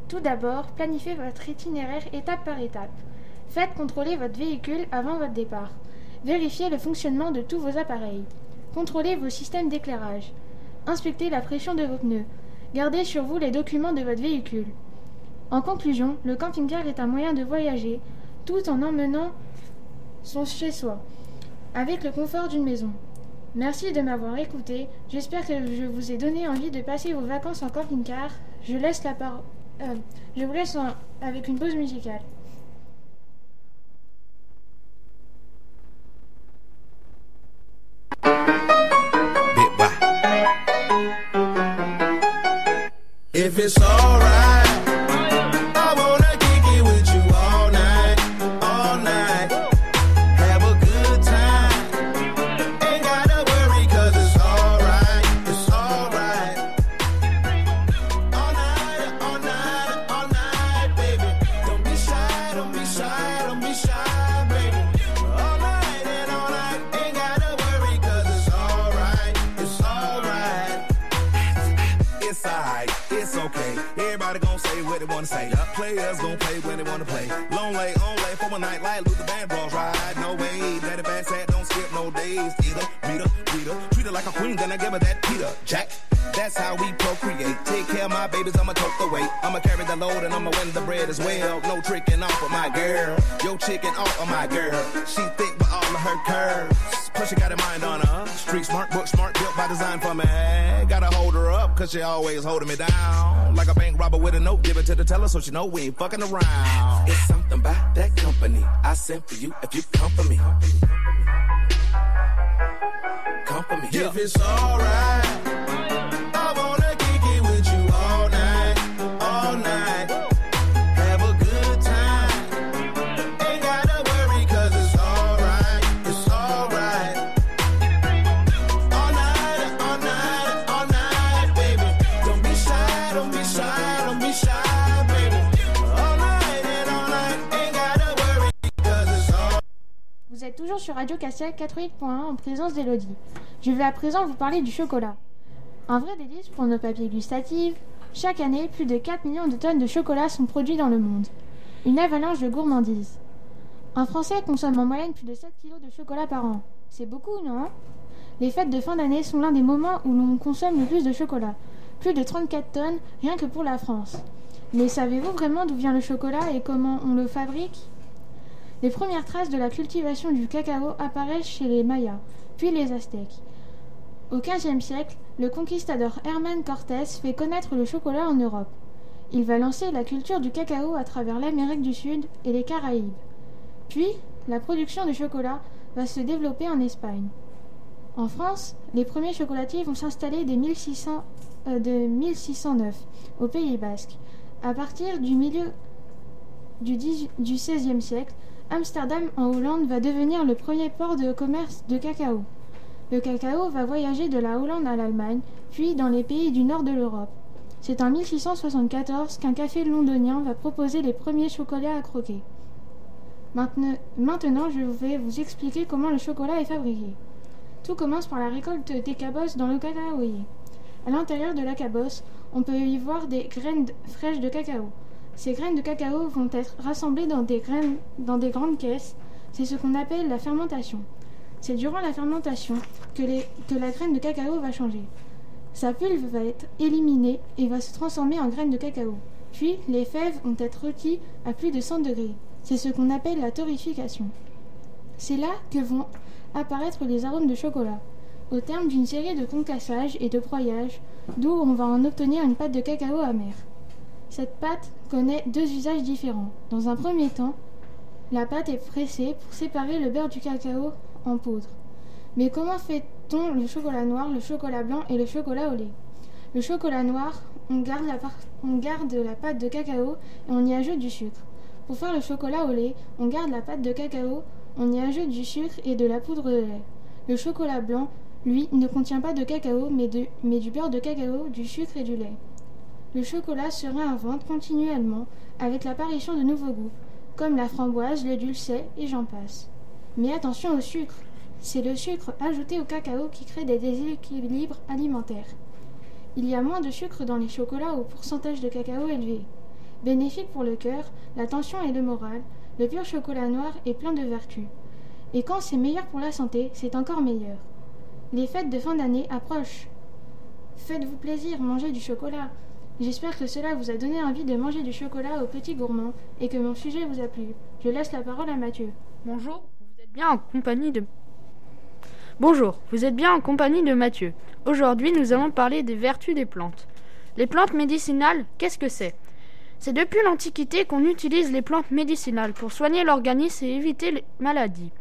T: Tout d'abord, planifiez votre itinéraire étape par étape. Faites contrôler votre véhicule avant votre départ. Vérifiez le fonctionnement de tous vos appareils. Contrôlez vos systèmes d'éclairage. Inspectez la pression de vos pneus. Gardez sur vous les documents de votre véhicule. En conclusion, le camping-car est un moyen de voyager tout en emmenant son chez-soi, avec le confort d'une maison. Merci de m'avoir écouté. J'espère que je vous ai donné envie de passer vos vacances en camping-car. Je laisse la parole. euh, je vous laisse avec une pause musicale.
U: If it's alright, wanna
V: say. Players gon' play when they wanna play. Long lay, on lay for a night like Luther Vandross ride. No way, let it fast hat, don't skip no days. Eat her, beat her, treat her, treat her like a queen, then I give her that Peter Jack. That's how we procreate. Take care of my babies, I'ma tote the weight. I'ma carry the load and I'ma win the bread as well. No tricking off of my girl. Yo, chicken off of my girl. She thick with all of her curves. Plus she got a mind on her. Street smart, book smart, by design for me. Gotta hold her up, cause she always holding me down. Like a bank robber with a note, give it to the teller so she know we ain't fucking around.
W: It's something about that company. I sent for you if you come for me. Come for me.
V: If it's alright,
T: Radio Castel 88.1 en présence d'Elodie. Je vais à présent vous parler du chocolat. Un vrai délice pour nos papilles gustatives. Chaque année, plus de 4 millions de tonnes de chocolat sont produits dans le monde. Une avalanche de gourmandise. Un Français consomme en moyenne plus de 7 kg de chocolat par an. C'est beaucoup, non? Les fêtes de fin d'année sont l'un des moments où l'on consomme le plus de chocolat. Plus de 34 tonnes rien que pour la France. Mais savez-vous vraiment d'où vient le chocolat et comment on le fabrique? Les premières traces de la cultivation du cacao apparaissent chez les Mayas, puis les Aztèques. Au XVe siècle, le conquistador Herman Cortés fait connaître le chocolat en Europe. Il va lancer la culture du cacao à travers l'Amérique du Sud et les Caraïbes. Puis, la production de chocolat va se développer en Espagne. En France, les premiers chocolatiers vont s'installer dès 1600, euh, de 1609 au Pays Basque. À partir du milieu du, 18 du XVIe siècle, Amsterdam en Hollande va devenir le premier port de commerce de cacao. Le cacao va voyager de la Hollande à l'Allemagne, puis dans les pays du nord de l'Europe. C'est en 1674 qu'un café londonien va proposer les premiers chocolats à croquer. Maintenant, je vais vous expliquer comment le chocolat est fabriqué. Tout commence par la récolte des cabosses dans le cacaoyer. À l'intérieur de la cabosse, on peut y voir des graines fraîches de cacao. Ces graines de cacao vont être rassemblées dans des, graines, dans des grandes caisses. C'est ce qu'on appelle la fermentation. C'est durant la fermentation que, la graine de cacao va changer. Sa pulpe va être éliminée et va se transformer en graines de cacao. Puis, les fèves vont être rôties à plus de 100 degrés. C'est ce qu'on appelle la torréfication. C'est là que vont apparaître les arômes de chocolat. Au terme d'une série de concassages et de broyages, d'où on va en obtenir une pâte de cacao amère. Cette pâte connaît deux usages différents. Dans un premier temps, la pâte est pressée pour séparer le beurre du cacao en poudre. Mais comment fait-on le chocolat noir, le chocolat blanc et le chocolat au lait? Le chocolat noir, on garde, la pâte de cacao et on y ajoute du sucre. Pour faire le chocolat au lait, on garde la pâte de cacao, on y ajoute du sucre et de la poudre de lait. Le chocolat blanc, lui, ne contient pas de cacao mais du beurre de cacao, du sucre et du lait. Le chocolat se réinvente continuellement avec l'apparition de nouveaux goûts, comme la framboise, le dulcet et j'en passe. Mais attention au sucre. C'est le sucre ajouté au cacao qui crée des déséquilibres alimentaires. Il y a moins de sucre dans les chocolats au pourcentage de cacao élevé. Bénéfique pour le cœur, la tension et le moral, le pur chocolat noir est plein de vertus. Et quand c'est meilleur pour la santé, c'est encore meilleur. Les fêtes de fin d'année approchent. Faites-vous plaisir, mangez du chocolat. J'espère que cela vous a donné envie de manger du chocolat aux petits gourmands et que mon sujet vous a plu. Je laisse la parole à Mathieu.
A: Bonjour, vous êtes bien en compagnie de... Bonjour, vous êtes bien en compagnie de Mathieu. Aujourd'hui, nous allons parler des vertus des plantes. Les plantes médicinales, qu'est-ce que c'est? C'est depuis l'Antiquité qu'on utilise les plantes médicinales pour soigner l'organisme et éviter les maladies.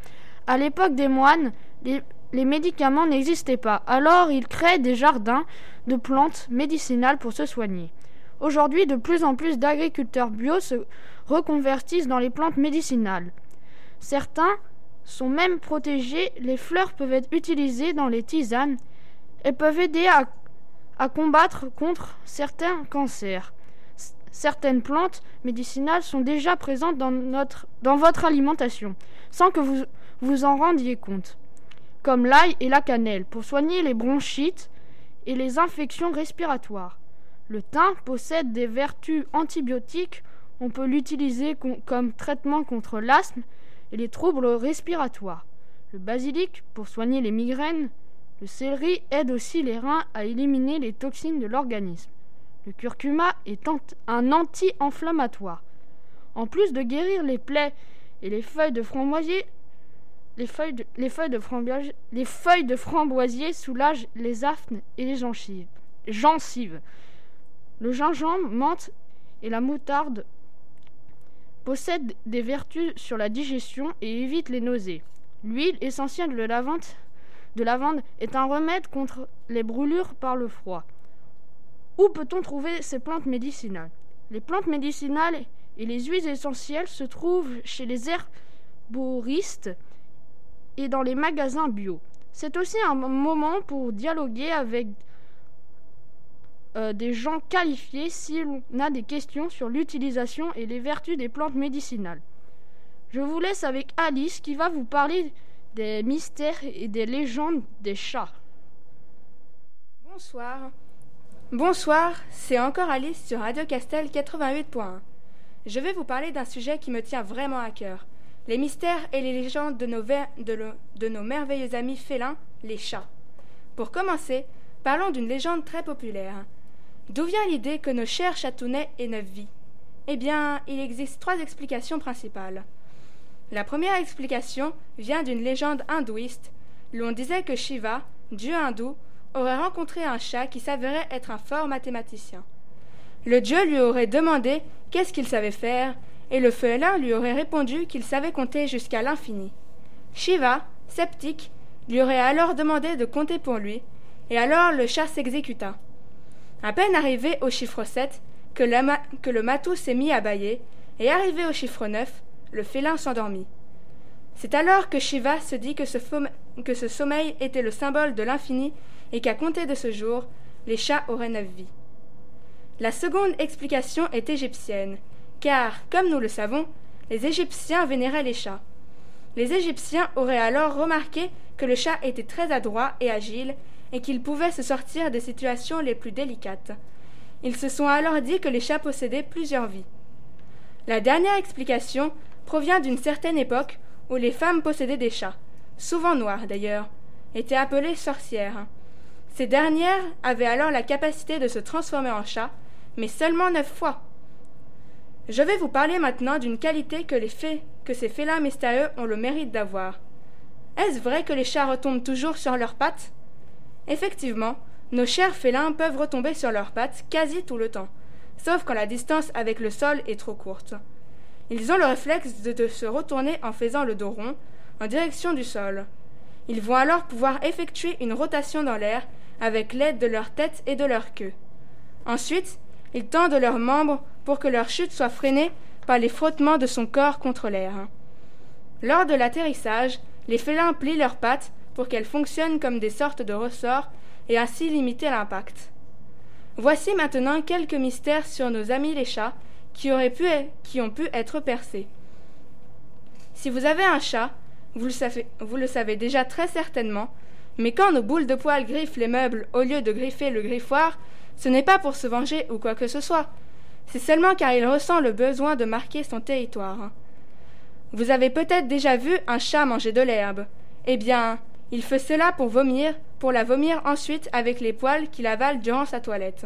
A: À l'époque des moines, les, les médicaments n'existaient pas, alors ils créaient des jardins de plantes médicinales pour se soigner. Aujourd'hui, de plus en plus d'agriculteurs bio se reconvertissent dans les plantes médicinales. Certains sont même protégés, les fleurs peuvent être utilisées dans les tisanes et peuvent aider à, combattre contre certains cancers. Certaines plantes médicinales sont déjà présentes dans, dans votre alimentation, sans que vous vous en rendiez compte, comme l'ail et la cannelle, pour soigner les bronchites et les infections respiratoires. Le thym possède des vertus antibiotiques. On peut l'utiliser com- comme traitement contre l'asthme et les troubles respiratoires. Le basilic pour soigner les migraines. Le céleri aide aussi les reins à éliminer les toxines de l'organisme. Le curcuma est un anti-inflammatoire. En plus de guérir les plaies et les feuilles de framboisier, les feuilles de, les feuilles de framboisier, soulagent les aphnes et les gencives. gencives. Le gingembre, menthe et la moutarde possèdent des vertus sur la digestion et évitent les nausées. L'huile essentielle de lavande est un remède contre les brûlures par le froid. Où peut-on trouver ces plantes médicinales? Les plantes médicinales et les huiles essentielles se trouvent chez les herboristes et dans les magasins bio. C'est aussi un moment pour dialoguer avec euh, des gens qualifiés si l'on a des questions sur l'utilisation et les vertus des plantes médicinales. Je vous laisse avec Alice qui va vous parler des mystères et des légendes des chats.
O: Bonsoir. Bonsoir, c'est encore Alice sur Radio Castel 88.1. Je vais vous parler d'un sujet qui me tient vraiment à cœur. Les mystères et les légendes de nos, de nos merveilleux amis félins, les chats. Pour commencer, parlons d'une légende très populaire. D'où vient l'idée que nos chers chatounets aient neuf vies? Eh bien, il existe trois explications principales. La première explication vient d'une légende hindouiste. L'on disait que Shiva, dieu hindou, aurait rencontré un chat qui s'avérait être un fort mathématicien. Le dieu lui aurait demandé qu'est-ce qu'il savait faire, et le félin lui aurait répondu qu'il savait compter jusqu'à l'infini. Shiva, sceptique, lui aurait alors demandé de compter pour lui, et alors le chat s'exécuta. À peine arrivé au chiffre 7, que, le matou s'est mis à bâiller, et arrivé au chiffre 9, le félin s'endormit. C'est alors que Shiva se dit que ce sommeil était le symbole de l'infini et qu'à compter de ce jour, les chats auraient neuf vies. La seconde explication est égyptienne, car, comme nous le savons, les Égyptiens vénéraient les chats. Les Égyptiens auraient alors remarqué que le chat était très adroit et agile et qu'il pouvait se sortir des situations les plus délicates. Ils se sont alors dit que les chats possédaient plusieurs vies. La dernière explication provient d'une certaine époque où les femmes possédaient des chats, souvent noirs d'ailleurs, étaient appelées sorcières. Ces dernières avaient alors la capacité de se transformer en chat, mais seulement neuf fois. Je vais vous parler maintenant d'une qualité que, les fées, que ces félins mystérieux ont le mérite d'avoir. Est-ce vrai que les chats retombent toujours sur leurs pattes? Effectivement, nos chers félins peuvent retomber sur leurs pattes quasi tout le temps, sauf quand la distance avec le sol est trop courte. Ils ont le réflexe de, de se retourner en faisant le dos rond, en direction du sol. Ils vont alors pouvoir effectuer une rotation dans l'air avec l'aide de leur tête et de leur queue. Ensuite, ils tendent leurs membres pour que leur chute soit freinée par les frottements de son corps contre l'air. Lors de l'atterrissage, les félins plient leurs pattes pour qu'elles fonctionnent comme des sortes de ressorts et ainsi limiter l'impact. Voici maintenant quelques mystères sur nos amis les chats qui, auraient pu, qui ont pu être percés. Si vous avez un chat, vous le, savez, vous le savez déjà très certainement, mais quand nos boules de poils griffent les meubles au lieu de griffer le griffoir, ce n'est pas pour se venger ou quoi que ce soit. C'est seulement car il ressent le besoin de marquer son territoire. Vous avez peut-être déjà vu un chat manger de l'herbe. Eh bien, il fait cela pour vomir, pour la vomir ensuite avec les poils qu'il avale durant sa toilette.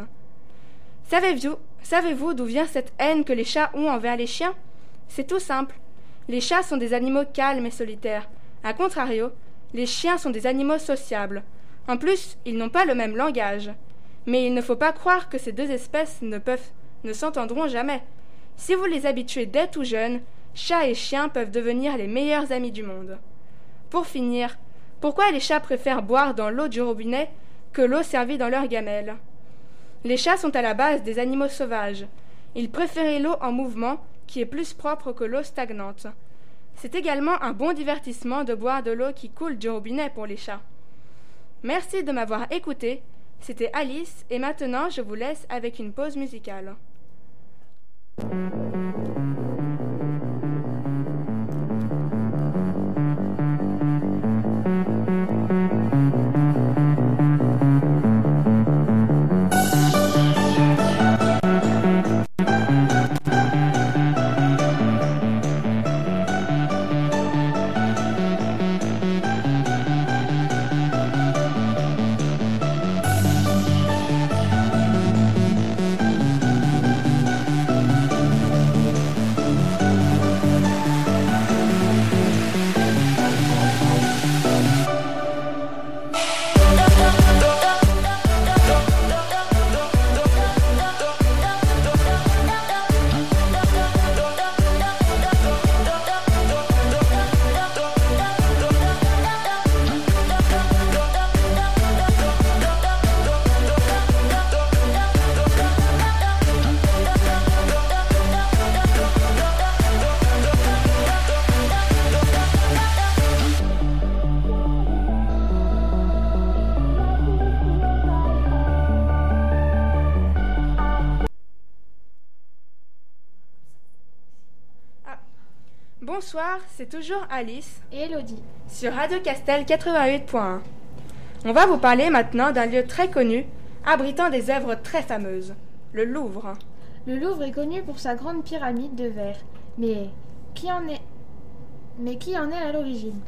O: Savez-vous, savez-vous d'où vient cette haine que les chats ont envers les chiens? C'est tout simple. Les chats sont des animaux calmes et solitaires. A contrario, les chiens sont des animaux sociables. En plus, ils n'ont pas le même langage. Mais il ne faut pas croire que ces deux espèces ne peuvent ne s'entendront jamais. Si vous les habituez dès tout jeune, chats et chiens peuvent devenir les meilleurs amis du monde. Pour finir, pourquoi les chats préfèrent boire dans l'eau du robinet que l'eau servie dans leur gamelle Les chats sont à la base des animaux sauvages. Ils préfèrent l'eau en mouvement, qui est plus propre que l'eau stagnante. C'est également un bon divertissement de boire de l'eau qui coule du robinet pour les chats. Merci de m'avoir écouté. C'était Alice et maintenant je vous laisse avec une pause musicale. C'est toujours Alice
T: et Elodie
O: sur Radio Castel 88.1. On va vous parler maintenant d'un lieu très connu, abritant des œuvres très fameuses, le Louvre.
T: Le Louvre est connu pour sa grande pyramide de verre, mais qui en est mais qui en est à l'origine?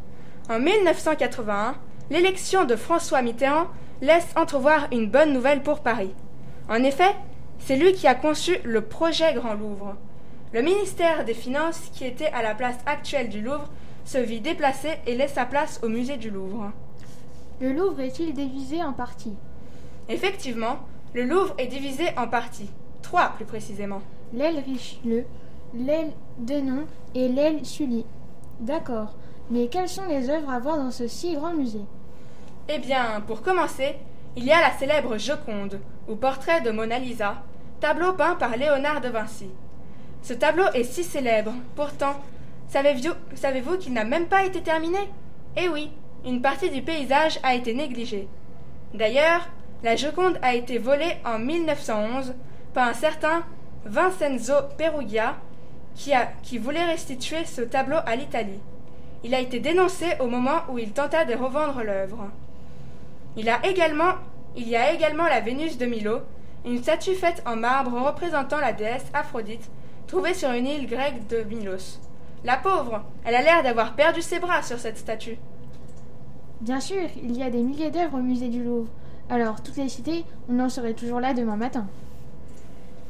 O: En 1981, l'élection de François Mitterrand laisse entrevoir une bonne nouvelle pour Paris. En effet, c'est lui qui a conçu le projet Grand Louvre. Le ministère des Finances, qui était à la place actuelle du Louvre, se vit déplacé et laissa place au musée du Louvre.
T: Le Louvre est-il divisé en parties?
O: Effectivement, le Louvre est divisé en parties, trois plus précisément.
T: L'aile Richelieu, l'aile Denon et l'aile Sully. D'accord, mais quelles sont les œuvres à voir dans ce si grand musée?
O: Eh bien, pour commencer, il y a la célèbre Joconde, ou portrait de Mona Lisa, tableau peint par Léonard de Vinci. Ce tableau est si célèbre, pourtant, savez-vous savez qu'il n'a même pas été terminé? Eh oui, une partie du paysage a été négligée. D'ailleurs, la Joconde a été volée en 1911 par un certain Vincenzo Perugia qui, voulait restituer ce tableau à l'Italie. Il a été dénoncé au moment où il tenta de revendre l'œuvre. Il, il y a également la Vénus de Milo, une statue faite en marbre représentant la déesse Aphrodite, trouvée sur une île grecque de Milos. La pauvre, elle a l'air d'avoir perdu ses bras sur cette statue.
T: Bien sûr, il y a des milliers d'œuvres au musée du Louvre. Alors, toutes les cités, on en serait toujours là demain matin.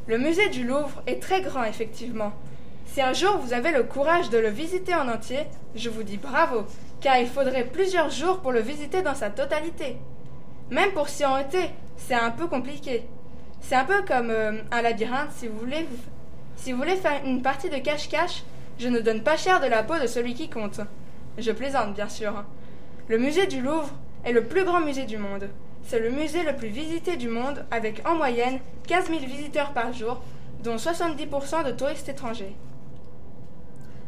O: Le musée du Louvre est très grand, effectivement. Si un jour vous avez le courage de le visiter en entier, je vous dis bravo, car il faudrait plusieurs jours pour le visiter dans sa totalité. Même pour s'y arrêter, c'est un peu compliqué. C'est un peu comme euh, un labyrinthe, si vous voulez. Si vous voulez faire une partie de cache-cache, je ne donne pas cher de la peau de celui qui compte. Je plaisante, bien sûr. Le musée du Louvre est le plus grand musée du monde. C'est le musée le plus visité du monde, avec en moyenne 15 000 visiteurs par jour, dont 70% de touristes étrangers.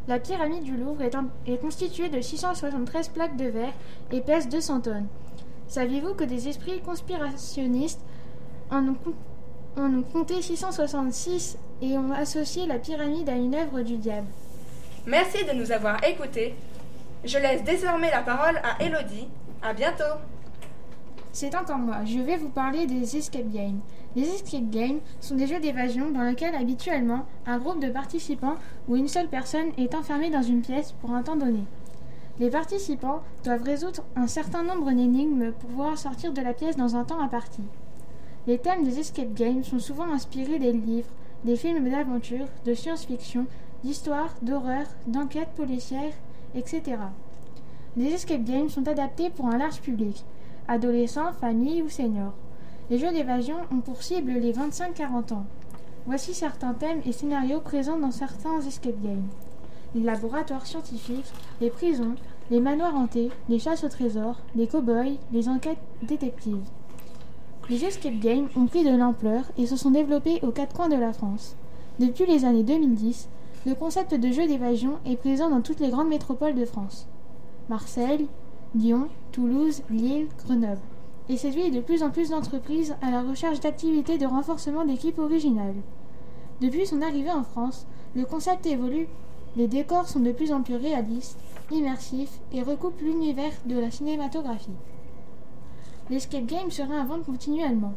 T: La pyramide du Louvre est, est constituée de 673 plaques de verre et pèse 200 tonnes. Saviez-vous que des esprits conspirationnistes en ont, com- en ont compté 666 et ont associé la pyramide à une œuvre du diable
O: Merci de nous avoir écoutés. Je laisse désormais la parole à Elodie. À bientôt.
T: C'est encore moi, je vais vous parler des escape games. Les escape games sont des jeux d'évasion dans lesquels habituellement un groupe de participants ou une seule personne est enfermée dans une pièce pour un temps donné. Les participants doivent résoudre un certain nombre d'énigmes pour pouvoir sortir de la pièce dans un temps imparti. Les thèmes des escape games sont souvent inspirés des livres, des films d'aventure, de science-fiction, d'histoire, d'horreur, d'enquête policière, etc. Les escape games sont adaptés pour un large public, adolescents, familles ou seniors. Les jeux d'évasion ont pour cible les 25-40 ans. Voici certains thèmes et scénarios présents dans certains escape games. Les laboratoires scientifiques, les prisons, les manoirs hantés, les chasses au trésor, les cow-boys, les enquêtes détectives. Les escape games ont pris de l'ampleur et se sont développés aux quatre coins de la France. Depuis les années 2010, le concept de jeu d'évasion est présent dans toutes les grandes métropoles de France. Marseille, Lyon, Toulouse, Lille, Grenoble. Et séduit de plus en plus d'entreprises à la recherche d'activités de renforcement d'équipes originales. Depuis son arrivée en France, le concept évolue. Les décors sont de plus en plus réalistes, immersifs et recoupent l'univers de la cinématographie. L'escape game se réinvente continuellement.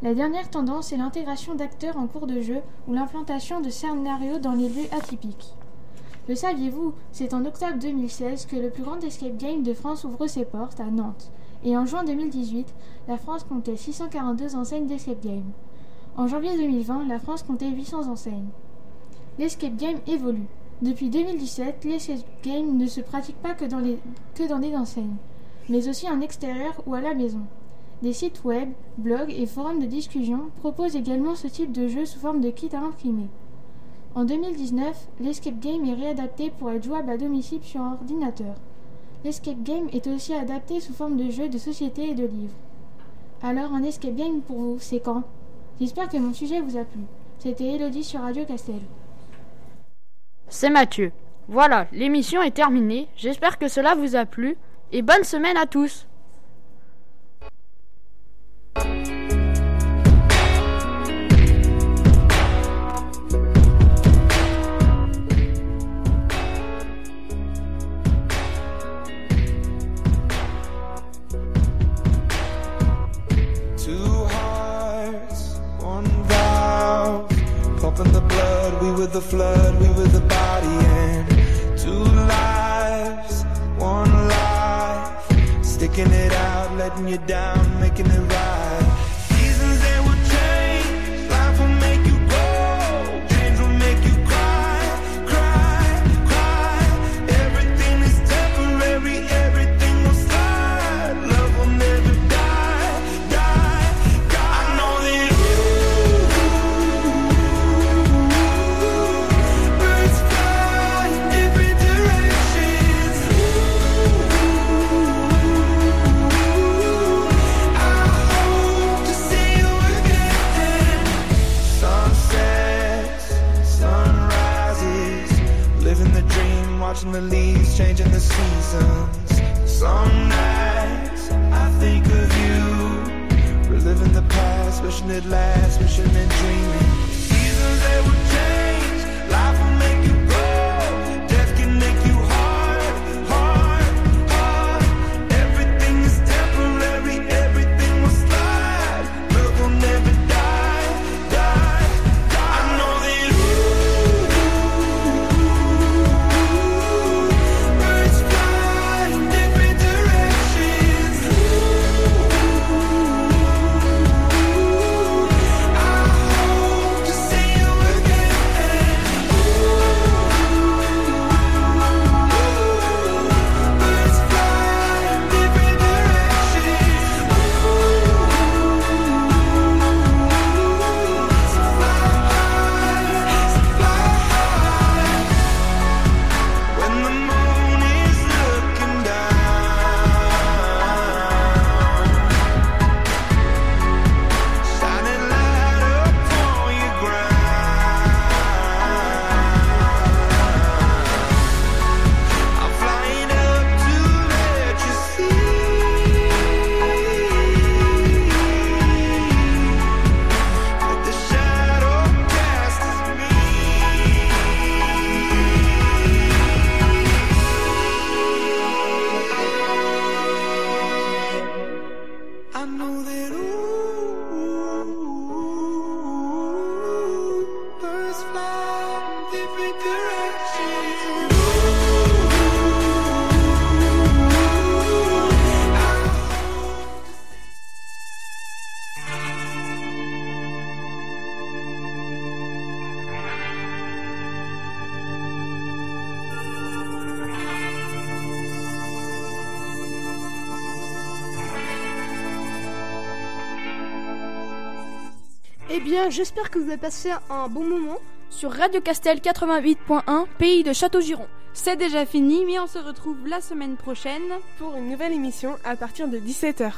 T: La dernière tendance est l'intégration d'acteurs en cours de jeu ou l'implantation de scénarios dans les lieux atypiques. Le saviez-vous C'est en octobre 2016 que le plus grand escape game de France ouvre ses portes à Nantes. Et en juin 2018, la France comptait 642 enseignes d'escape game. En janvier 2020, la France comptait 800 enseignes. L'escape game évolue. Depuis 2017, l'escape game ne se pratique pas que dans, les, que dans des enseignes, mais aussi en extérieur ou à la maison. Des sites web, blogs et forums de discussion proposent également ce type de jeu sous forme de kit à imprimer. En 2019, l'escape game est réadapté pour être jouable à domicile sur ordinateur. L'escape game est aussi adapté sous forme de jeu de société et de livres. Alors, un escape game pour vous, c'est quand? J'espère que mon sujet vous a plu. C'était Elodie sur Radio Castel.
A: C'est Mathieu. Voilà, l'émission est terminée. J'espère que cela vous a plu. Et bonne semaine à tous. j'espère que vous avez passé un bon moment sur Radio Castel 88.1, pays de Château-Giron.
F: C'est déjà fini, mais on se retrouve la semaine prochaine pour une nouvelle émission à partir de 17h.